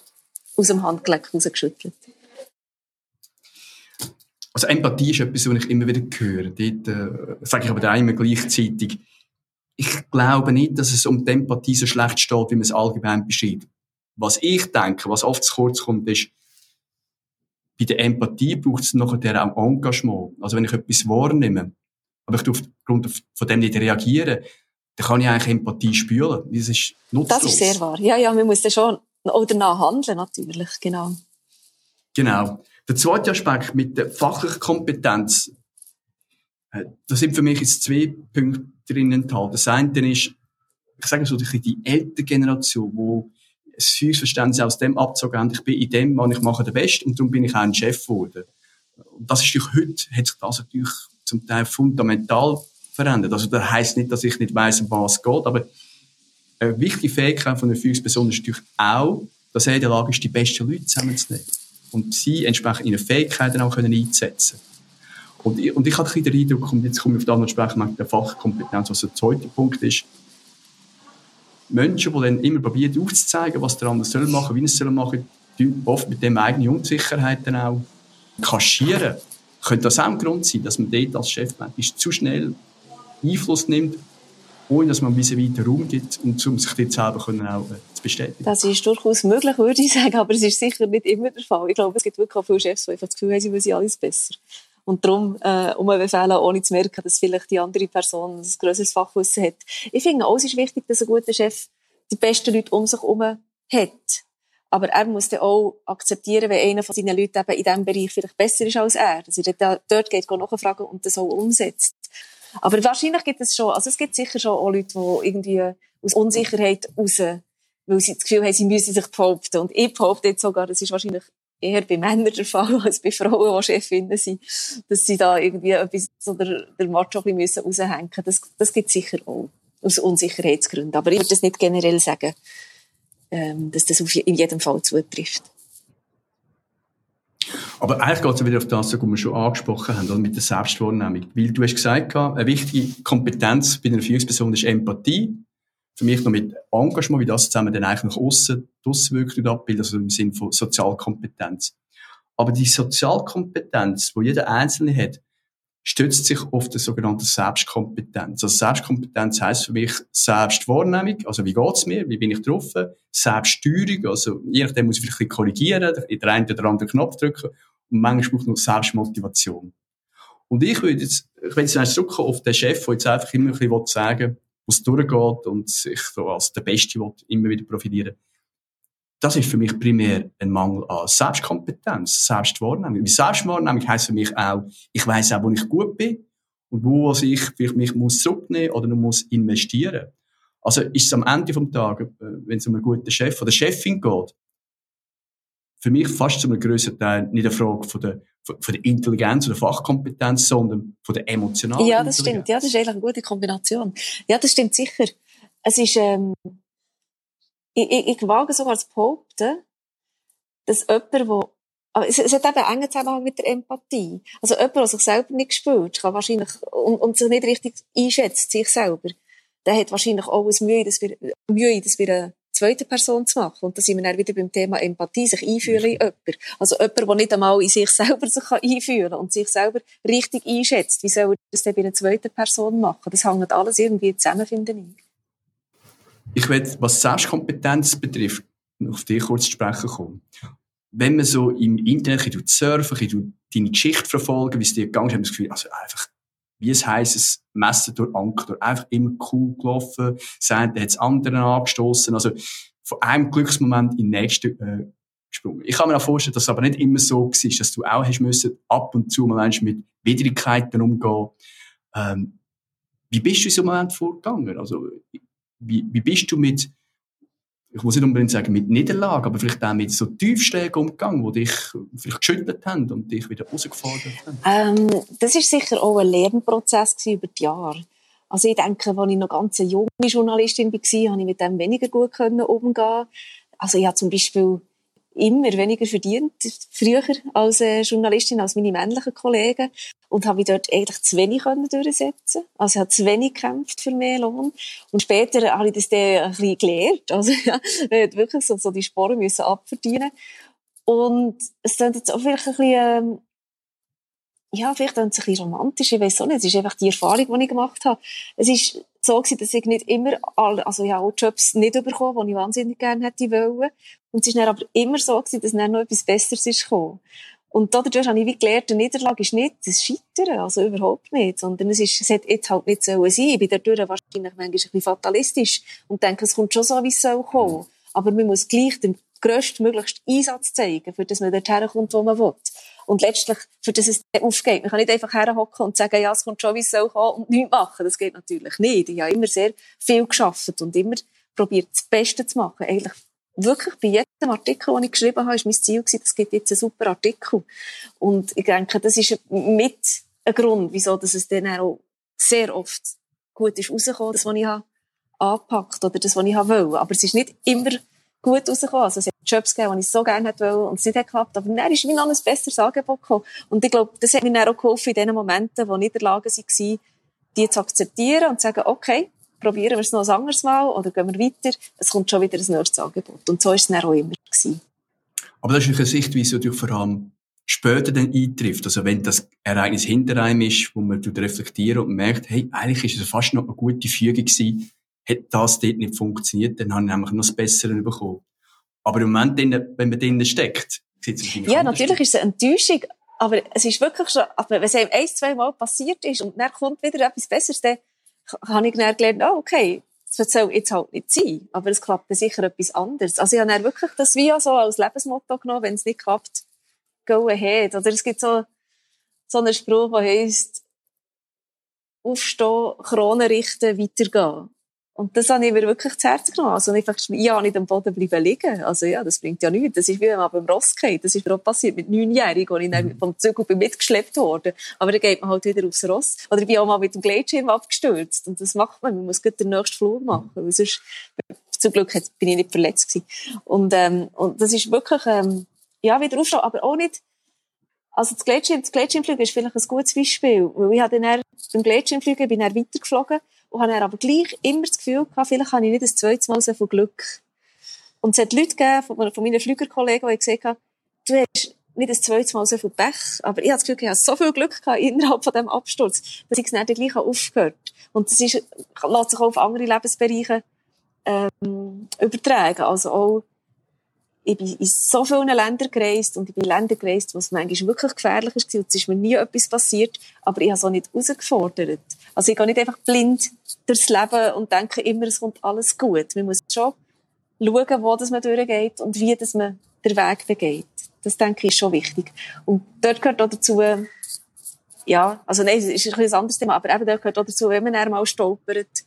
aus dem Handgelenk rausgeschüttelt. Also Empathie ist etwas, was ich immer wieder höre. Dort äh, sage ich aber da immer gleichzeitig, ich glaube nicht, dass es um die Empathie so schlecht steht, wie man es allgemein beschreibt. Was ich denke, was oft zu kurz kommt, ist, bei der Empathie braucht es nachher auch Engagement. Also wenn ich etwas wahrnehme, aber ich aufgrund von dem nicht reagieren, dann kann ich eigentlich Empathie spüren. Das ist nutzlos. Das ist sehr wahr. Ja, ja, man muss dann schon auch danach handeln, natürlich, genau. Genau. Der zweite Aspekt mit der fachlichen Kompetenz, äh, da sind für mich jetzt zwei Punkte drin enthalten. Das eine ist, ich sage so, die ältere Generation, wo das Führungsverständnis aus dem abzogen, ich bin in dem, was ich mache, der Beste und darum bin ich auch ein Chef geworden. Und das ist natürlich heute, hat sich das natürlich zum Teil fundamental verändert. Also das heisst nicht, dass ich nicht weiss, um was es geht, aber eine wichtige Fähigkeit von einer Führungsperson ist natürlich auch, dass er in der Lage ist, die besten Leute zusammenzunehmen. Und sie entsprechend ihre Fähigkeiten auch können einzusetzen. Und ich, und ich hatte ein den Eindruck, und jetzt komme ich auf das noch sprechen, der Fachkompetenz, was der zweite Punkt ist, Menschen, die dann immer probieren aufzuzeigen, was der andere soll machen, wie er es soll machen, oft mit dem eigene Unsicherheit dann auch kaschieren. Könnte das auch ein Grund sein, dass man dort als Chef zu schnell Einfluss nimmt, ohne dass man ein bisschen weiter Raum gibt, und um sich dort selber können auch äh, bestätigen? Das ist durchaus möglich, würde ich sagen, aber es ist sicher nicht immer der Fall. Ich glaube, es gibt wirklich auch viele Chefs, die einfach das Gefühl haben, sie wissen alles besser. Und darum äh, umbefehlen, ohne zu merken, dass vielleicht die andere Person ein grösseres Fachwissen hat. Ich finde auch, es ist wichtig, dass ein guter Chef die besten Leute um sich herum hat. Aber er muss dann auch akzeptieren, wenn einer von seinen Leuten eben in diesem Bereich vielleicht besser ist als er. Dass er dort geht, nachfragen und das auch umsetzt. Aber wahrscheinlich gibt es schon, also es gibt sicher schon auch Leute, die irgendwie aus Unsicherheit raus, weil sie das Gefühl haben, sie müssen sich behaupten. Und ich behaupte jetzt sogar, das ist wahrscheinlich eher bei Männern der Fall als bei Frauen, die Chefinnen sind, dass sie da irgendwie etwas, oder der Macho ein bisschen raushängen müssen. Das, das gibt es sicher auch. Aus Unsicherheitsgründen. Aber ich würde das nicht generell sagen ähm, dass das auf, in jedem Fall zutrifft. Aber eigentlich geht es wieder auf das, was wir schon angesprochen haben, mit der Selbstwahrnehmung. Weil du hast gesagt, eine wichtige Kompetenz bei einer Führungsperson ist Empathie. Für mich noch mit Engagement, wie das zusammen dann eigentlich nach außen, wirkt und abbildet, also im Sinne von Sozialkompetenz. Aber die Sozialkompetenz, die jeder Einzelne hat, stützt sich auf die sogenannte Selbstkompetenz. Also Selbstkompetenz heißt für mich Selbstwahrnehmung, also wie geht's mir, wie bin ich drauf, Selbststeuerung, also je nachdem muss ich vielleicht ein bisschen korrigieren, den einen oder anderen Knopf drücken und manchmal braucht noch Selbstmotivation. Und ich würde jetzt, ich will jetzt zurückkommen auf den Chef, der jetzt einfach immer ein bisschen sagen wo es durchgeht und sich so als der Beste will, immer wieder profitieren das ist für mich primär ein Mangel an Selbstkompetenz, Selbstwahrnehmung. Selbstwahrnehmung heisst für mich auch, ich weiss auch, wo ich gut bin und wo ich vielleicht mich muss zurücknehmen oder muss investieren. Also ist es am Ende vom Tag, äh, wenn es um einen guten Chef oder Chefin geht, für mich fast zu einem größeren Teil nicht eine Frage von der, von der Intelligenz oder Fachkompetenz, sondern von der emotionalen Ja, das stimmt. Ja, das ist eigentlich eine gute Kombination. Ja, das stimmt sicher. Es ist, ähm, ich, ich, ich wage sogar zu behaupten, dass jemand, wo aber es, es hat eben einen engen Zusammenhang mit der Empathie. Also jemand, der sich selber nicht spürt, kann wahrscheinlich, und, und sich nicht richtig einschätzt, sich selber, der hat wahrscheinlich auch ein Mühe, dass wir, Mühe, dass wir eine zweite Person zu machen. Und da sind wir dann wieder beim Thema Empathie, sich einfühlen in jemanden. Also jemand, der nicht einmal in sich selber sich einfühlen kann und sich selber richtig einschätzt. Wie soll er das dann bei einer zweiten Person machen? Das hängt alles irgendwie zusammen, finde ich. Ich will, was Selbstkompetenz betrifft, auf dich kurz zu sprechen kommen. Wenn man so im Internet ein surfen, ein deine Geschichte verfolgen, wie es dir gegangen ist, haben wir das Gefühl, also einfach, wie es heisst, es Messen durch Anker, einfach immer cool gelaufen, sein, der hat es anderen angestoßen, also von einem Glücksmoment in den nächsten, äh, gesprungen. Ich kann mir auch vorstellen, dass es aber nicht immer so war, dass du auch hast müssen, ab und zu mal mit Widrigkeiten umgehen. Ähm, wie bist du in so einem Moment vorgegangen? Also, wie, wie bist du mit, ich muss nicht unbedingt sagen mit Niederlagen, aber vielleicht auch mit so Tiefschlägen umgegangen, die dich vielleicht geschüttelt haben und dich wieder rausgefordert haben? Ähm, das ist sicher auch ein Lernprozess über die Jahre. Also ich denke, als ich noch ganz junge Journalistin war, konnte ich mit dem weniger gut umgehen. Also ich habe zum Beispiel immer weniger verdient, früher als äh, Journalistin, als meine männlichen Kollegen. Und habe mich dort eigentlich zu wenig können durchsetzen Also ich habe zu wenig gekämpft für mehr Lohn. Und später habe ich das dann ein bisschen gelernt. Also ja, ich wirklich so, so die Sporen müssen abverdienen. Und es sind jetzt auch vielleicht ein bisschen, ähm, ja, vielleicht ein bisschen romantisch, ich weiß auch nicht. Es ist einfach die Erfahrung, die ich gemacht habe. Es ist so gewesen, dass ich nicht immer alle, also ja, auch Jobs nicht bekommen, die ich wahnsinnig gerne hätte wollen. Und es ist dann aber immer so gewesen, dass dann noch etwas Besseres ist gekommen. Und dadurch habe ich wie gelernt, eine Niederlage ist nicht das Scheitern, also überhaupt nicht, sondern es ist, es hat jetzt halt nicht so sein. Ich bin dadurch wahrscheinlich manchmal ein bisschen fatalistisch und denke, es kommt schon so, wie es soll kommen. Aber man muss gleich den grösstmöglichsten Einsatz zeigen, für dass man dorthin kommt, wo man will. Und letztlich, für das es aufgeht. Man kann nicht einfach herhocken und sagen, ja, es kommt schon, wie es soll kommen und nichts machen. Das geht natürlich nicht. Ich habe immer sehr viel geschafft und immer probiert, das Beste zu machen. Eigentlich wirklich bei jedem Artikel, den ich geschrieben habe, ist mein Ziel gewesen, es gibt jetzt einen super Artikel. Und ich denke, das ist mit ein Grund, wieso dass es dann auch sehr oft gut ist rausgekommen, das, was ich habe angepackt oder das, was ich wollte. Aber es ist nicht immer gut rausgekommen. Also es hat Jobs gegeben, die ich so gerne wollte und es nicht geklappt. Aber dann ist mir noch ein besseres Angebot gekommen. Und ich glaube, das hat mir dann auch geholfen in den Momenten, wo nicht in der Lage war, die zu akzeptieren und zu sagen, okay, probieren wir es noch ein anderes Mal oder gehen wir weiter. Es kommt schon wieder ein nächstes Angebot. Und so war es dann auch immer. Gewesen. Aber das ist eine Sichtweise, die vor allem später dann eintrifft. Also wenn das Ereignis hinter einem ist, wo man reflektieren und merkt, hey, eigentlich ist es fast noch eine gute Fügung gewesen, hätte das dort nicht funktioniert, dann habe ich nämlich noch das Bessere bekommen. Aber im Moment, wenn man drinnen steckt, sieht es Ja, natürlich ist es eine Enttäuschung, aber es ist wirklich schon, aber wenn es einem ein, zwei Mal passiert ist und dann kommt wieder etwas Besseres, dann habe ich dann gelernt, oh, okay, das soll jetzt halt nicht sein, aber es klappt dann sicher etwas anderes. Also ich habe dann wirklich das wie so als Lebensmotto genommen, wenn es nicht klappt, go ahead. Oder es gibt so, so einen Spruch, der heisst, aufstehen, Krone richten, weitergehen. Und das habe ich mir wirklich zu Herzen genommen. Also einfach, ja, nicht am Boden bleiben liegen. Also ja, das bringt ja nichts. Das ist wie wenn man beim Ross geht. Das ist mir auch passiert mit neunjährigen, wo ich dann mhm. vom Zug bin mitgeschleppt worden. Aber dann geht man halt wieder aufs Ross. Oder ich bin auch mal mit dem Gleitschirm abgestürzt. Und das macht man. Man muss gut den nächsten Flur machen. Weil sonst, zum Glück bin ich nicht verletzt gewesen. Und, ähm, und das ist wirklich, ähm, ja, wieder aufstehen. Aber auch nicht, also das Gleitschirm, das Gleitschirmfliegen ist vielleicht ein gutes Beispiel. Weil ich habe dann beim Gleitschirmfliegen bin dann weitergeflogen und habe aber gleich immer das Gefühl gehabt, vielleicht habe ich nicht das zweite Mal so viel Glück. Und es hat Leute gegeben, von, meinen Flügerkollegen, die gesagt haben, du hast nicht das zweite Mal so viel Pech, aber ich habe das Gefühl, ich habe so viel Glück gehabt innerhalb von diesem Absturz, dass ich es dann gleich aufgehört Und das ist, lässt sich auch auf andere Lebensbereiche ähm, übertragen. Also auch ich bin in so vielen Ländern gereist und ich bin in Ländern gereist, wo es manchmal wirklich gefährlich ist und es ist mir nie etwas passiert, aber ich habe es auch nicht herausgefordert. Also ich gehe nicht einfach blind durchs Leben und denke immer, es kommt alles gut. Man muss schon schauen, wo das man durchgeht und wie das man den Weg begeht. Das denke ich ist schon wichtig. Und dort gehört auch dazu, ja, also nein, es ist ein, ein anderes Thema, aber eben dort gehört auch dazu, wenn man einmal stolpert,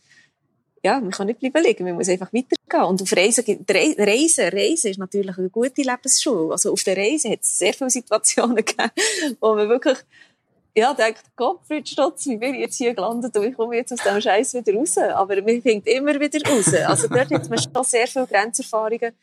ja, man kann nicht bleiben liegen, man muss einfach weitergehen. Und auf Reisen, Reisen, Reisen ist natürlich eine gute Lebensschule. Also auf der Reise hat es sehr viele Situationen gegeben, wo man wirklich, ja, denkt, Gott, Stotz, wie bin ich jetzt hier gelandet und ich komme jetzt aus dem Scheiß wieder raus. Aber man findet immer wieder raus. Also dort hat man schon sehr viele Grenzerfahrungen.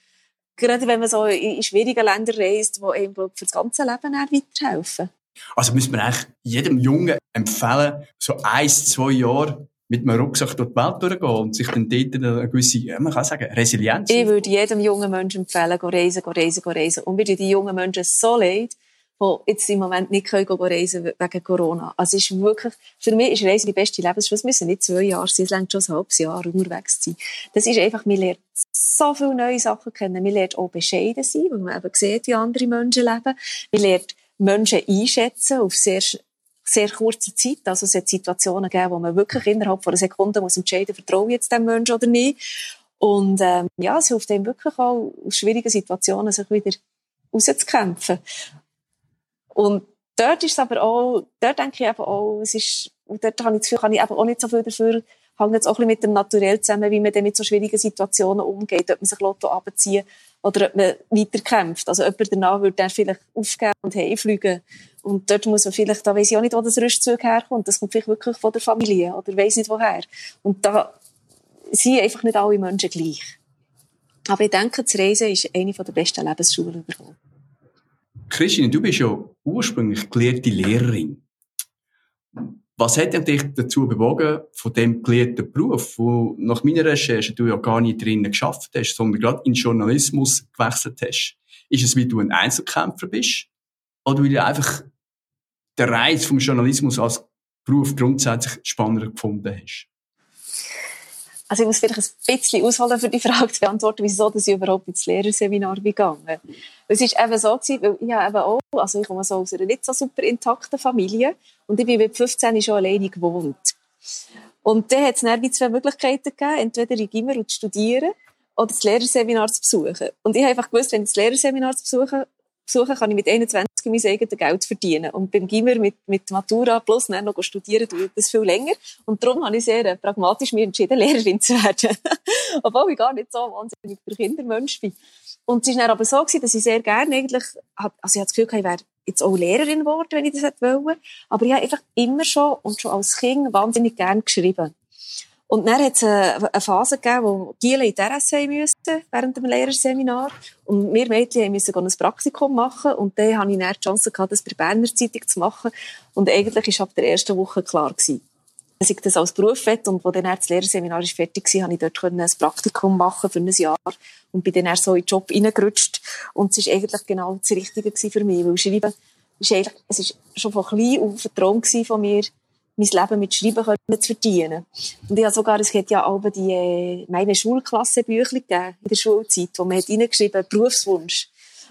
Gerade wenn man so in schwierigen Ländern reist, die einem, für das ganze Leben weiterhelfen. Also müssen wir eigentlich jedem Jungen empfehlen, so ein, zwei Jahre mit einem Rucksack durch die Welt durchgehen und sich dann dort eine gewisse, man kann sagen, Resilienz. Ich würde jedem jungen Menschen empfehlen, go reisen, go reisen, go reisen. Und würde die jungen Menschen so leid, die jetzt im Moment nicht können go reisen wegen Corona. Also es ist wirklich, für mich ist Reisen die beste Lebensschule. Es müssen nicht zwei Jahre sein, es längt schon ein halbes Jahr unterwegs sein. Das ist einfach, man lernt so viele neue Sachen kennen. Man lernt auch bescheiden sein, weil man eben sieht, wie andere Menschen leben. Man lernt Menschen einschätzen auf sehr sehr kurzer Zeit. Also es hat Situationen gegeben, wo man wirklich innerhalb von einer Sekunde muss entscheiden, vertraue ich jetzt dem Menschen oder nicht. Und ähm, ja, es hilft einem wirklich auch, aus schwierigen Situationen sich wieder rauszukämpfen. Und dort ist es aber auch, dort denke ich eben auch, es ist, und dort habe ich das Gefühl, kann ich eben auch nicht so viel dafür, hängt jetzt auch ein bisschen mit dem Naturell zusammen, wie man dann mit so schwierigen Situationen umgeht, ob man sich Lotto abziehen oder ob man weiterkämpft. Also jemand danach würde dann vielleicht aufgeben und heimfliegen. Und dort muss man vielleicht, da weiss ich auch nicht, wo das Rüstzug herkommt. Das kommt vielleicht wirklich von der Familie oder weiss nicht woher. Und da sind einfach nicht alle Menschen gleich. Aber ich denke, das Reisen ist eine der besten Lebensschulen überhaupt. Christine, du bist ja ursprünglich gelehrte Lehrerin. Was hat dich dazu bewogen, von dem gelehrten Beruf, wo nach meiner Recherche du ja gar nicht drinnen geschafft hast, sondern gerade in Journalismus gewechselt hast? Ist es, weil du ein Einzelkämpfer bist? Oder weil du einfach den Reiz vom Journalismus als Beruf grundsätzlich spannender gefunden hast? Also ich muss vielleicht ein bisschen ausholen, für die Frage zu beantworten, wieso dass ich überhaupt ins Lehrerseminar gegangen Es ist eben so gewesen, weil ich eben auch, also ich komme so aus einer nicht so super intakten Familie und ich bin mit 15 schon alleine gewohnt. Und dann hat es dann zwei Möglichkeiten gegeben, entweder in Gimmer zu studieren oder das Lehrerseminar zu besuchen. Und ich habe einfach gewusst, wenn ich das Lehrerseminar zu besuchen besuchen, kann ich mit 21 mein eigenes Geld verdienen. Und beim Gimmer mit, mit Matura plus dann noch studieren, dauert das viel länger. Und darum habe ich sehr äh, pragmatisch mir entschieden, Lehrerin zu werden. Obwohl ich gar nicht so wahnsinnig der Kindermensch bin. Und es war dann aber so gewesen, dass ich sehr gerne eigentlich, also ich hatte das Gefühl, ich wäre jetzt auch Lehrerin geworden, wenn ich das hätte wollen. Aber ich habe einfach immer schon und schon als Kind wahnsinnig gerne geschrieben. Und dann hat es eine Phase gegeben, wo Giele in der RSC mussten, während dem Lehrerseminar. Und wir Mädchen mussten ein Praktikum machen. Und dann hatte ich dann die Chance gehabt, das bei Berner Zeitung zu machen. Und eigentlich war ab der ersten Woche klar gewesen, dass ich das als Beruf will. Und als dann das Lehrerseminar fertig war, konnte ich dort ein Praktikum machen für ein Jahr. Und bin dann so in den Job reingerutscht. Und es war eigentlich genau das Richtige für mich. Weil Schreiben ist eigentlich, es ist schon von klein auf ein Traum von mir, mein Leben mit Schreiben können zu verdienen. Und ich habe sogar, es hat ja auch die, äh, meine Schulklassenbücher gegeben, in der Schulzeit, wo man hat reingeschrieben, Berufswunsch.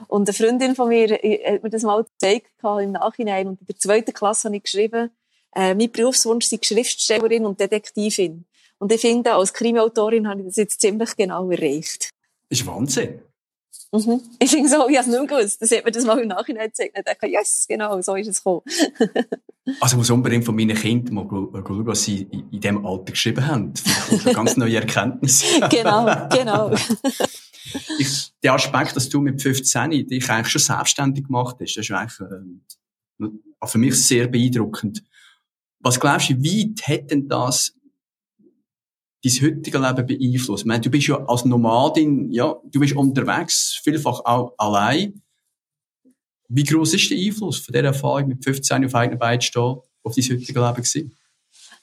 Und eine Freundin von mir äh, hat mir das mal gezeigt im Nachhinein. Und in der zweiten Klasse habe ich geschrieben, äh, mein Berufswunsch sei Schriftstellerin und Detektivin. Und ich finde, als Krimiautorin habe ich das jetzt ziemlich genau erreicht. Das ist Wahnsinn. Mhm. Ich finde so, ich habe es nicht gewusst. Das hat mir das mal im Nachhinein gezeigt. Ich dachte, yes, genau, so ist es gekommen. also ich muss unbedingt von meinen Kindern mal schauen, was sie in, in diesem Alter geschrieben haben. Vielleicht ganz neue Erkenntnisse. genau, genau. ich, der Aspekt, dass du mit 15 dich eigentlich schon selbstständig gemacht hast, das ist eigentlich äh, für mich sehr beeindruckend. Was glaubst du, wie weit hat denn das dein heutige Leben beeinflusst? Ich meine, du bist ja als Nomadin, ja, du bist unterwegs, vielfach auch allein. Wie groß ist der Einfluss von dieser Erfahrung mit 15 auf eigenen Beinen stehen auf dein heutige Leben gewesen?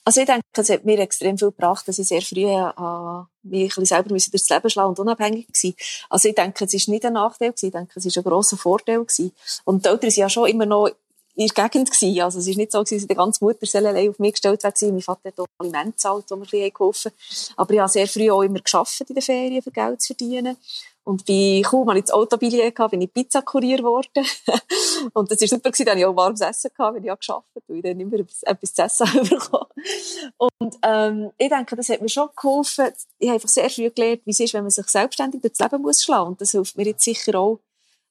Also ich denke, es hat mir extrem viel gebracht, dass ich sehr früh äh, mich ein selber durchs Leben schlagen und unabhängig war. Also ich denke, es ist nicht ein Nachteil gewesen, ich denke, es ist ein grosser Vorteil gewesen. Und die Eltern sind ja schon immer noch der Gegend gewesen. Also es ist nicht so dass die ganze allein auf mich gestellt war. Mein Vater hat auch Aliment gezahlt, wo wir ein bisschen geholfen Aber ich habe sehr früh auch immer geschafft in den Ferien, für Geld zu verdienen. Und bei kaum als ich das Autobillet hatte, bin ich Pizzakurier geworden. und das war super gewesen, da hatte ich auch warmes Essen gehabt, wenn ich geschafft habe, weil ich dann immer etwas zu essen bekommen. Und, ähm, ich denke, das hat mir schon geholfen. Ich habe einfach sehr früh gelernt, wie es ist, wenn man sich selbstständig durchs Leben muss schlagen. Und das hilft mir jetzt sicher auch,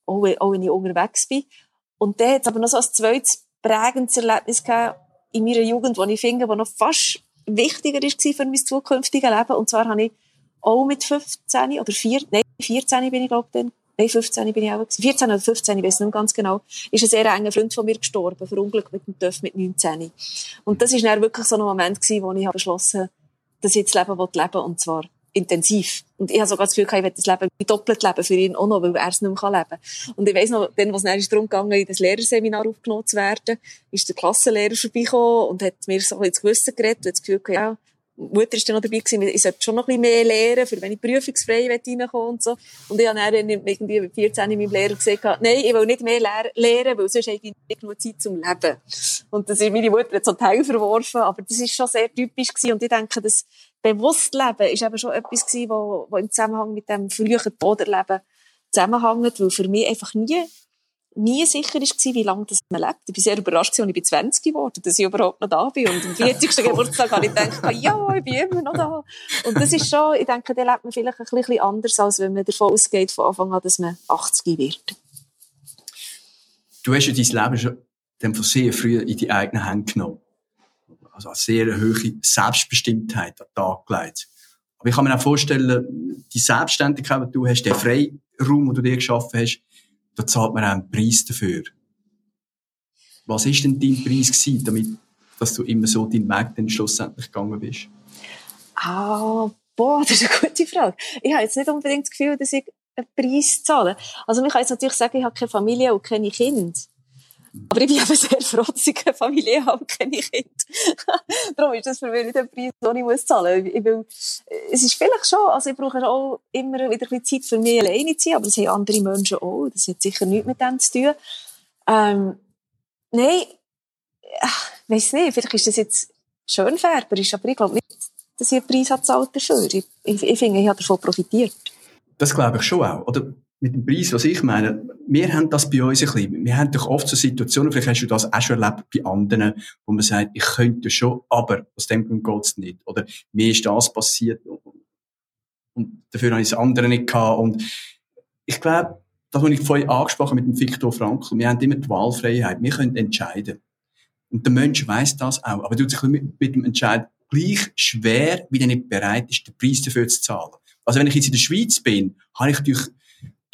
auch, auch wenn ich unterwegs bin. Und dann hat aber noch so ein zweites prägendes Erlebnis gehabt in meiner Jugend, das ich finde, das noch fast wichtiger ist für mein zukünftiges Leben. Und zwar habe ich auch mit 15 oder 4, nein, 14 bin ich, glaube ich, dann. Nein, 15 bin ich auch. 14 oder 15, ich weiß nicht ganz genau. Ist ein sehr enger Freund von mir gestorben, verunglückt mit dem TÜV mit 19. Und das war dann wirklich so ein Moment gewesen, wo ich beschlossen habe, dass ich jetzt leben will, leben, und zwar intensiv. Und ich habe sogar das Gefühl, ich will das Leben doppelt leben für ihn auch noch, weil er es nicht mehr leben kann. Und ich weiss noch, dann, was es darum ging, in das Lehrerseminar aufgenommen zu werden, ist der Klassenlehrer vorbeigekommen und hat mir so ins Gewissen geredet und das Gefühl, ja, Mutter ist dann noch dabei gewesen, ich sollte schon noch ein bisschen mehr lernen, für wenn ich prüfungsfrei reinkommen und so. Und ich habe dann irgendwie mit 14 in meinem Lehrer gesagt, nein, ich will nicht mehr lernen, weil sonst habe ich nicht genug Zeit zum Leben. Und das ist meine Mutter hat so Teil verworfen, aber das ist schon sehr typisch gewesen. Und ich denke, das Bewusstleben ist eben schon etwas gewesen, wo im Zusammenhang mit dem früheren Toderleben zusammenhängt, weil für mich einfach nie nie sicher war, wie lange das man lebt. Ich bin sehr überrascht, als ich 20 geworden dass ich überhaupt noch da bin. Und am 40. Geburtstag habe ich gedacht, ja, ich bin immer noch da. Und das ist schon, ich denke, da lebt man vielleicht ein bisschen anders, als wenn man davon ausgeht, von Anfang an, dass man 80 wird. Du hast ja dein Leben schon von sehr früh in die eigenen Hände genommen. Also eine sehr hohe Selbstbestimmtheit an den Tag gelegt. Aber ich kann mir auch vorstellen, die Selbstständigkeit, die du hast, der Freiraum, den du dir geschaffen hast, da zahlt man auch einen Preis dafür. Was ist denn dein Preis gewesen, damit, dass du immer so deinen Weg dann schlussendlich gegangen bist? Ah, boah, das ist eine gute Frage. Ich habe jetzt nicht unbedingt das Gefühl, dass ich einen Preis zahle. Also, man kann jetzt natürlich sagen, ich habe keine Familie und keine Kinder. Aber ich bin aber sehr ich keine Familie habe keine Kinder. Darum ist das für mich nicht ein Preis, den ich muss zahlen muss. Es ist vielleicht schon, also ich brauche auch immer wieder ein bisschen Zeit für mich alleine zu sein, aber das haben andere Menschen auch. Das hat sicher nichts mit dem zu tun. Ähm, nein, ich weiss nicht, vielleicht ist das jetzt schönfärberisch, aber ich glaube nicht, dass ich einen Preis habe dafür. Ich, ich, ich finde, ich habe davon profitiert. Das glaube ich schon auch. Oder mit dem Preis, was ich meine, wir haben das bei uns ein bisschen. Wir haben doch oft so Situationen, vielleicht hast du das auch schon erlebt bei anderen, wo man sagt, ich könnte schon, aber aus dem Grund geht's nicht. Oder mir ist das passiert und dafür habe ich das andere nicht gehabt. Und ich glaube, das, was ich vorhin angesprochen mit dem Viktor Frankl, wir haben immer die Wahlfreiheit, wir können entscheiden. Und der Mensch weiß das auch, aber tut sich mit, mit dem Entscheid gleich schwer, wie er nicht bereit ist, den Preis dafür zu zahlen. Also wenn ich jetzt in der Schweiz bin, habe ich natürlich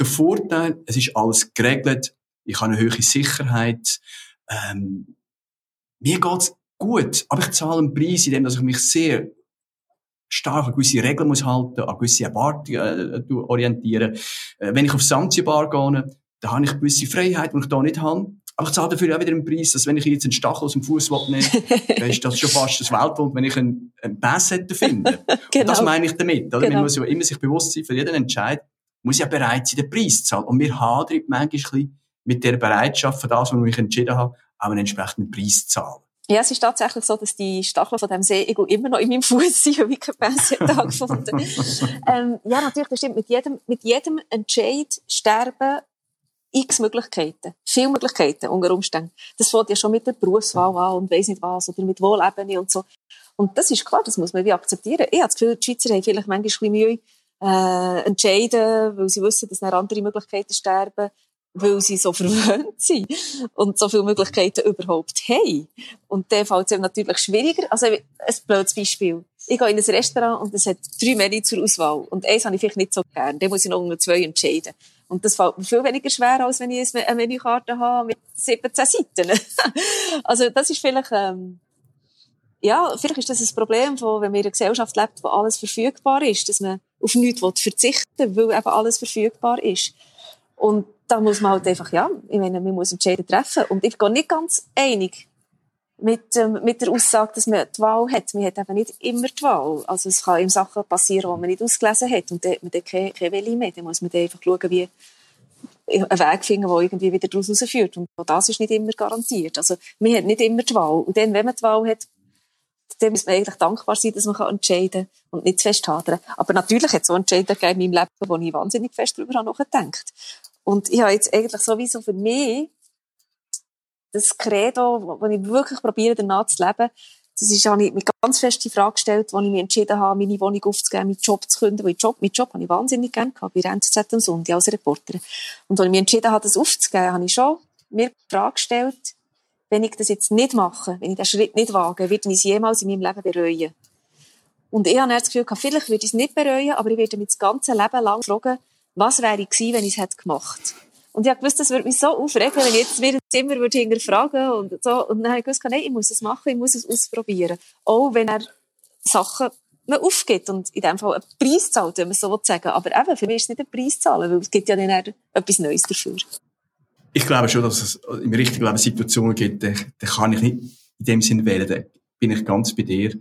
den Vorteil, es ist alles geregelt, ich habe eine höhere Sicherheit, ähm, mir geht's gut, aber ich zahle einen Preis, indem ich mich sehr stark an gewisse Regeln muss halten, an gewisse Erwartungen äh, orientieren. Äh, wenn ich auf Sanzibar gehe, dann habe ich gewisse Freiheit, die ich da nicht habe. Aber ich zahle dafür auch wieder einen Preis, dass wenn ich jetzt einen Stachel aus dem Fuß nehme, dann ist das schon fast das Weltwunder, wenn ich einen, einen Pass hätte finden. genau. das meine ich damit. Oder? Genau. Man muss ja immer sich bewusst sein, für jeden Entscheid muss ja bereit sein, den Preis zu zahlen. Und wir hadern manchmal mit der Bereitschaft für das, was mich entschieden habe, auch einen entsprechenden Preis zu zahlen. Ja, es ist tatsächlich so, dass die Stacheln von dem Seeigel immer noch in meinem Fuß sind, wie kein Pässe gefunden. ähm, ja, natürlich, das stimmt. Mit jedem, mit jedem Entscheid sterben x Möglichkeiten. Viele Möglichkeiten unter Umständen. Das fängt ja schon mit der Berufswahl an und weiss nicht was, oder mit Wohlebene und so. Und das ist klar, das muss man wie akzeptieren. Ich habe das Gefühl, die Schweizer haben vielleicht manchmal ein bisschen Mühe, äh, entscheiden, weil sie wissen, dass dann andere Möglichkeiten sterben weil sie so verwöhnt sind und so viele Möglichkeiten überhaupt haben. Und dann fällt es eben natürlich schwieriger. Also, ein blödes Beispiel. Ich gehe in ein Restaurant und es hat drei Menü zur Auswahl. Und eins habe ich vielleicht nicht so gern. Dann muss ich noch unter zwei entscheiden. Und das fällt mir viel weniger schwer, als wenn ich eine Menükarte habe mit 17 Seiten. also, das ist vielleicht, ähm, ja, vielleicht ist das ein Problem, von, wenn wir in einer Gesellschaft lebt, wo alles verfügbar ist, dass man auf nichts verzichten will, weil eben alles verfügbar ist. Und da muss man halt einfach, ja, ich meine, man muss Entscheidungen treffen. Und ich gehe nicht ganz einig mit, ähm, mit der Aussage, dass man die Wahl hat. Man hat eben nicht immer die Wahl. Also es kann ihm Sachen passieren, die man nicht ausgelesen hat. Und dann hat man dann keine, keine Welle mehr. Dann muss man dann einfach schauen, wie einen Weg finden, der irgendwie wieder daraus rausführt. Und das ist nicht immer garantiert. Also man hat nicht immer die Wahl. Und dann, wenn man die Wahl hat, dann muss man eigentlich dankbar sein, dass man entscheiden kann und nicht zu fest hadern. Aber natürlich hat es so Entscheidungen gegeben in meinem Leben, wo ich wahnsinnig fest darüber nachgedacht Und ich habe jetzt eigentlich sowieso für mich das Credo, wo ich wirklich probiere, danach zu leben, das ist, habe ich mir ganz fest die Frage gestellt, als ich mich entschieden habe, meine Wohnung aufzugeben, meinen Job zu kündigen. Weil Job, meinen Job habe ich wahnsinnig gerne gehabt, bei NZZ am Sonntag als Reporterin. Und als ich mich entschieden habe, das aufzugeben, habe ich schon mir die Frage gestellt, wenn ich das jetzt nicht mache, wenn ich den Schritt nicht wage, wird ich es jemals in meinem Leben bereuen. Und ich habe das Gefühl, vielleicht würde ich es nicht bereuen, aber ich werde mich das ganze Leben lang fragen, was wäre ich gewesen, wenn ich es hätte gemacht. Und ich gewusst, das würde mich so aufregen, wenn ich jetzt wieder Zimmer würde hinterfragen und so. Und dann habe ich gewusst, nein, ich muss es machen, ich muss es ausprobieren. Auch wenn er Sachen man aufgibt und in dem Fall einen Preis zahlt, wenn man so sagen Aber eben, für mich ist es nicht ein Preis zahlen, weil es gibt ja dann etwas Neues dafür ich glaube schon, dass es im richtigen Leben Situationen gibt, da, da kann ich nicht in dem Sinne wählen, da bin ich ganz bei dir.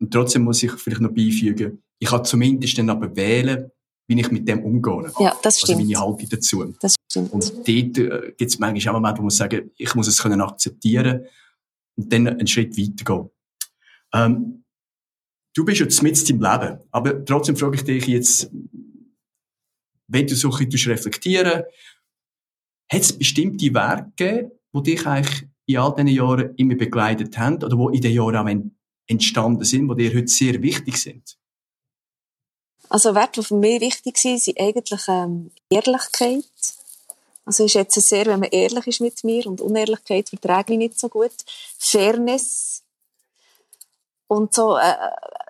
Und trotzdem muss ich vielleicht noch beifügen, ich kann zumindest dann aber wählen, wie ich mit dem umgehe. Ja, das stimmt. Also meine Haltung dazu. Das stimmt. Und dort äh, gibt es manchmal auch Momente, wo man sagen, ich muss es können akzeptieren und dann einen Schritt weitergehen. Ähm, du bist jetzt mit im Leben, aber trotzdem frage ich dich jetzt, wenn du so ein bisschen reflektieren hat es bestimmte Werke, die dich eigentlich in all diesen Jahren immer begleitet haben oder die in den Jahren auch entstanden sind, die dir heute sehr wichtig sind? Also Werte, die für mich wichtig sind, sind eigentlich ähm, Ehrlichkeit. Also ist jetzt sehr, wenn man ehrlich ist mit mir und Unehrlichkeit verträge ich nicht so gut. Fairness. Und so, äh,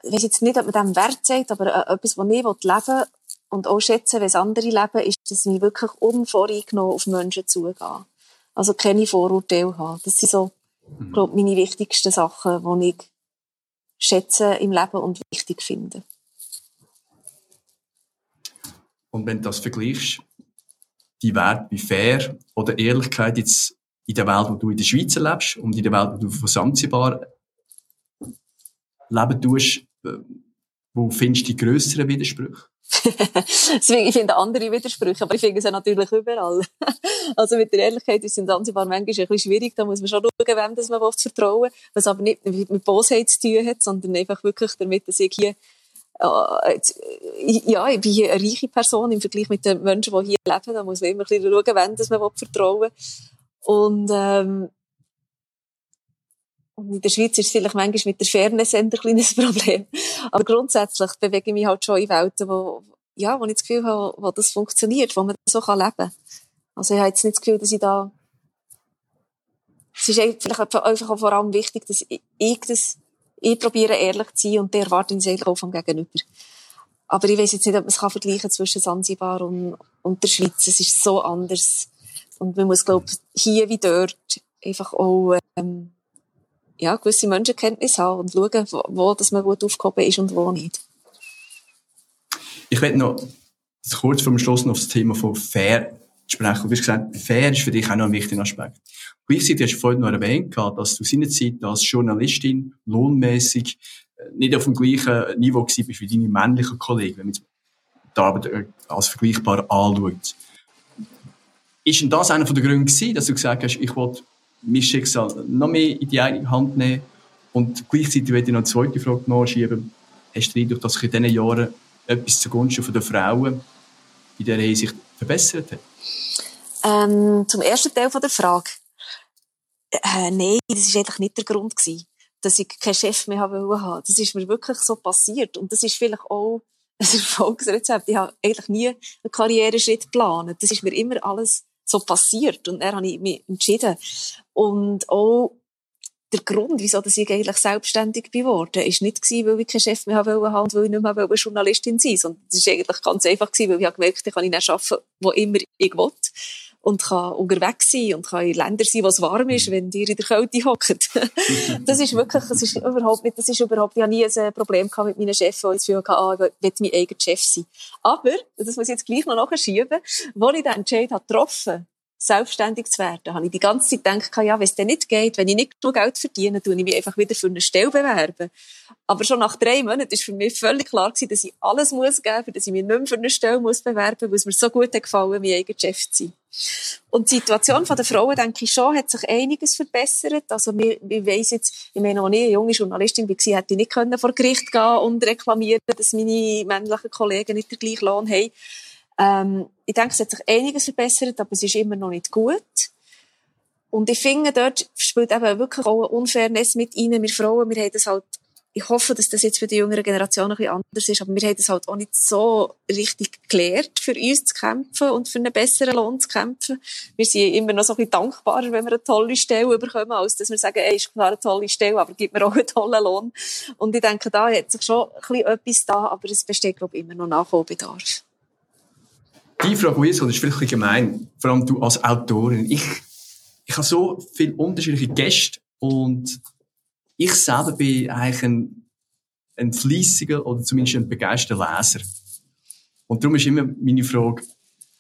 ich weiß jetzt nicht, ob man dem Wert sagt, aber äh, etwas, was ich leben will, und auch schätzen, wenn es andere leben, ist, dass ich wirklich unvoreingenommen auf Menschen zugehe. Also keine Vorurteile haben. Das sind so, mhm. glaube meine wichtigsten Sachen, die ich schätze im Leben und wichtig finde. Und wenn du das vergleichst, die Werte wie Fair oder Ehrlichkeit jetzt in der Welt, wo du in der Schweiz lebst und in der Welt, wo du von Sansibar leben tust, äh, wo findest du die grösseren Widersprüche? Ich finde andere Widersprüche, aber ich finde ja natürlich überall. also mit der Ehrlichkeit ist in Zanzibar manchmal ein bisschen schwierig, da muss man schon schauen, wem das man vertrauen was aber nicht mit Bosheit zu tun hat, sondern einfach wirklich damit, dass ich hier äh, ja, ich bin eine reiche Person im Vergleich mit den Menschen, die hier leben. Da muss man immer ein bisschen schauen, wem das man vertrauen will. Und, ähm, und in der Schweiz ist es vielleicht manchmal mit der Fairness ein kleines Problem. Aber grundsätzlich bewege ich mich halt schon in Welten, wo, ja, wo ich das Gefühl habe, wo das funktioniert, wo man so kann leben kann. Also ich habe jetzt nicht das Gefühl, dass ich da, es ist vielleicht einfach vor allem wichtig, dass ich das, ich probiere ehrlich zu sein und der erwarte ich eigentlich auch vom Gegenüber. Aber ich weiß jetzt nicht, ob man es kann vergleichen zwischen Sansibar und, und der Schweiz. Es ist so anders. Und man muss, glaube ich, hier wie dort einfach auch, ähm, ja, gewisse Menschenkenntnis haben und schauen, wo, wo dass man gut aufgehoben ist und wo nicht. Ich werde noch kurz vor dem Schluss noch auf das Thema von fair sprechen. Du hast gesagt, fair ist für dich auch noch ein wichtiger Aspekt. Gleichzeitig hast du vorhin noch erwähnt, dass du seinerzeit als Journalistin lohnmäßig äh, nicht auf dem gleichen Niveau warst wie deine männlichen Kollegen, wenn man die Arbeit äh, als vergleichbar anschaut. Ist denn das einer der Gründe gewesen, dass du gesagt hast, ich will mein Schicksal noch mehr in die eigene Hand nehmen und gleichzeitig werde ich noch eine zweite Frage nachschieben. Hast du den Eindruck, dass sich in diesen Jahren etwas zugunsten der Frauen in dieser Hinsicht verbessert hat? Ähm, zum ersten Teil der Frage. Äh, nein, das war eigentlich nicht der Grund gewesen, dass ich keinen Chef mehr haben wollte. Das ist mir wirklich so passiert. Und das ist vielleicht auch ein Erfolgsrezept. Ich habe eigentlich nie einen Karriereschritt geplant. Das ist mir immer alles so passiert. Und dann habe ich mich entschieden. Und auch der Grund, wieso ich eigentlich selbstständig geworden ist nicht gewesen, weil ich keinen Chef mehr haben wollte und weil ich nicht mehr Journalistin sein sondern es war eigentlich ganz einfach weil ich gemerkt habe, ich kann nicht arbeiten, wo immer ich will und kann unterwegs sein und kann in Ländern sein, wo es warm ist, wenn ihr in der Kälte hockt. das ist wirklich, das ist überhaupt nicht, das ist überhaupt, ich habe nie ein Problem gehabt mit meinen Chefs, wo ich das Gefühl hatte, ah, ich will mein eigener Chef sein. Aber, das muss ich jetzt gleich noch nachschieben, wo ich den Entscheid habe getroffen selbstständig zu werden, habe ich die ganze Zeit gedacht, ja, wenn es denn nicht geht, wenn ich nicht genug Geld verdiene, tue ich mich einfach wieder für eine Stelle bewerben. Aber schon nach drei Monaten ist für mich völlig klar gewesen, dass ich alles muss geben, dass ich mich nicht mehr für eine Stelle muss bewerben, weil es mir so gut hat gefallen, mein eigener Chef zu sein. Und die Situation der Frauen, denke ich schon, hat sich einiges verbessert. Also, wir, wir weiss jetzt, ich meine, als ich eine junge Journalistin war, hätte ich nicht vor Gericht gehen und reklamieren, dass meine männlichen Kollegen nicht den gleichen Lohn haben. Ähm, ich denke, es hat sich einiges verbessert, aber es ist immer noch nicht gut. Und ich finde, dort spielt eben wirklich auch eine Unfairness mit rein. Wir Frauen, wir haben das halt, ich hoffe, dass das jetzt für die jüngere Generation ein bisschen anders ist, aber wir haben das halt auch nicht so richtig gelernt, für uns zu kämpfen und für einen besseren Lohn zu kämpfen. Wir sind immer noch so ein bisschen dankbarer, wenn wir eine tolle Stelle bekommen, als dass wir sagen, ey, ist klar eine tolle Stelle, aber gib mir auch einen tollen Lohn. Und ich denke, da hat sich schon ein bisschen etwas da, aber es besteht, glaube ich, immer noch Nachholbedarf. Die Frage, die ist, vielleicht ein gemein. Vor allem du als Autorin. Ich, ich habe so viele unterschiedliche Gäste und ich selber bin eigentlich ein, ein fließiger oder zumindest ein begeisterter Leser. Und darum ist immer meine Frage,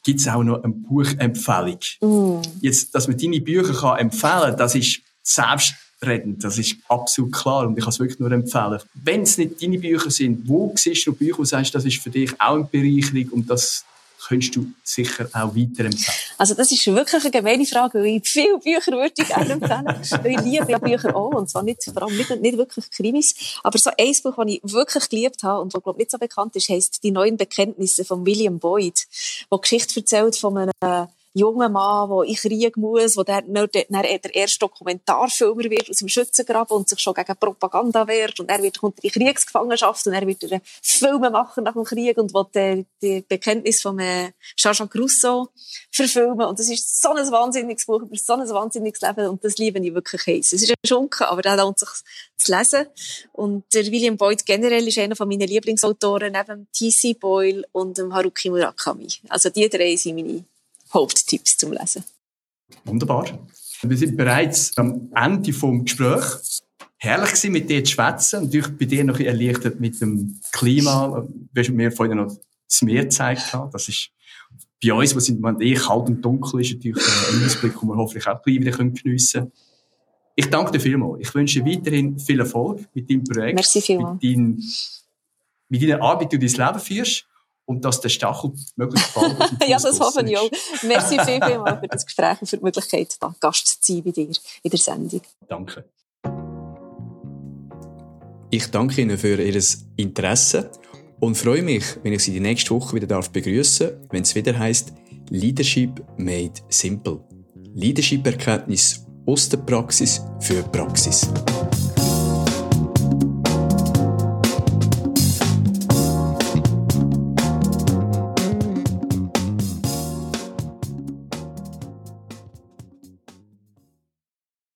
gibt es auch noch eine Buchempfehlung? Mm. Jetzt, dass man deine Bücher kann empfehlen kann, das ist selbstredend, das ist absolut klar und ich kann es wirklich nur empfehlen. Wenn es nicht deine Bücher sind, wo siehst du Bücher, wo du sagst, das ist für dich auch eine Bereicherung und das könntest du sicher auch weiterempfehlen? Also das ist wirklich eine gemeine Frage, weil ich viele Bücher würde ich gerne empfehlen. ich liebe ja Bücher auch, und zwar nicht, vor allem nicht, nicht wirklich Krimis. Aber so ein Buch, das ich wirklich geliebt habe und das, glaube ich, nicht so bekannt ist, heisst «Die neuen Bekenntnisse» von William Boyd, wo Geschichte erzählt von einem junger Mann, der in Krieg muss, wo der, der, der erste Dokumentarfilmer wird aus dem Schützengraben und sich schon gegen Propaganda wehrt und er wird, in die Kriegsgefangenschaft und er wird Filme machen nach dem Krieg und will die, die Bekenntnis von äh, Jean-Jacques Rousseau verfilmen und das ist so ein wahnsinniges Buch über so ein wahnsinniges Leben und das liebe ich wirklich heiß. Es ist ein Schunken, aber der lohnt sich zu lesen und der William Boyd generell ist einer von meinen Lieblingsautoren neben T.C. Boyle und dem Haruki Murakami. Also die drei sind meine Haupttipps zum Lesen. Wunderbar. Wir sind bereits am Ende vom Gespräch. Herrlich gewesen, mit dir zu schwätzen. Natürlich bei dir noch ein erleichtert mit dem Klima. Du mir vorhin noch das Meer gezeigt. Das ist bei uns, wo es eh kalt und dunkel ist, natürlich ein Ausblick, den wir hoffentlich auch gleich wieder geniessen können. Ich danke dir vielmals. Ich wünsche dir weiterhin viel Erfolg mit deinem Projekt. Merci vielmals. Mit, dein, mit deiner Arbeit, die du dein Leben führst und dass der Stachel möglichst bald Ja, das hoffe ich auch. Merci viel, viel mal für das Gespräch und für die Möglichkeit, da Gast zu sein bei dir in der Sendung. Danke. Ich danke Ihnen für Ihr Interesse und freue mich, wenn ich Sie die nächste Woche wieder darf begrüßen, wenn es wieder heißt Leadership made simple. Leadership-Erkenntnis aus der Praxis für Praxis.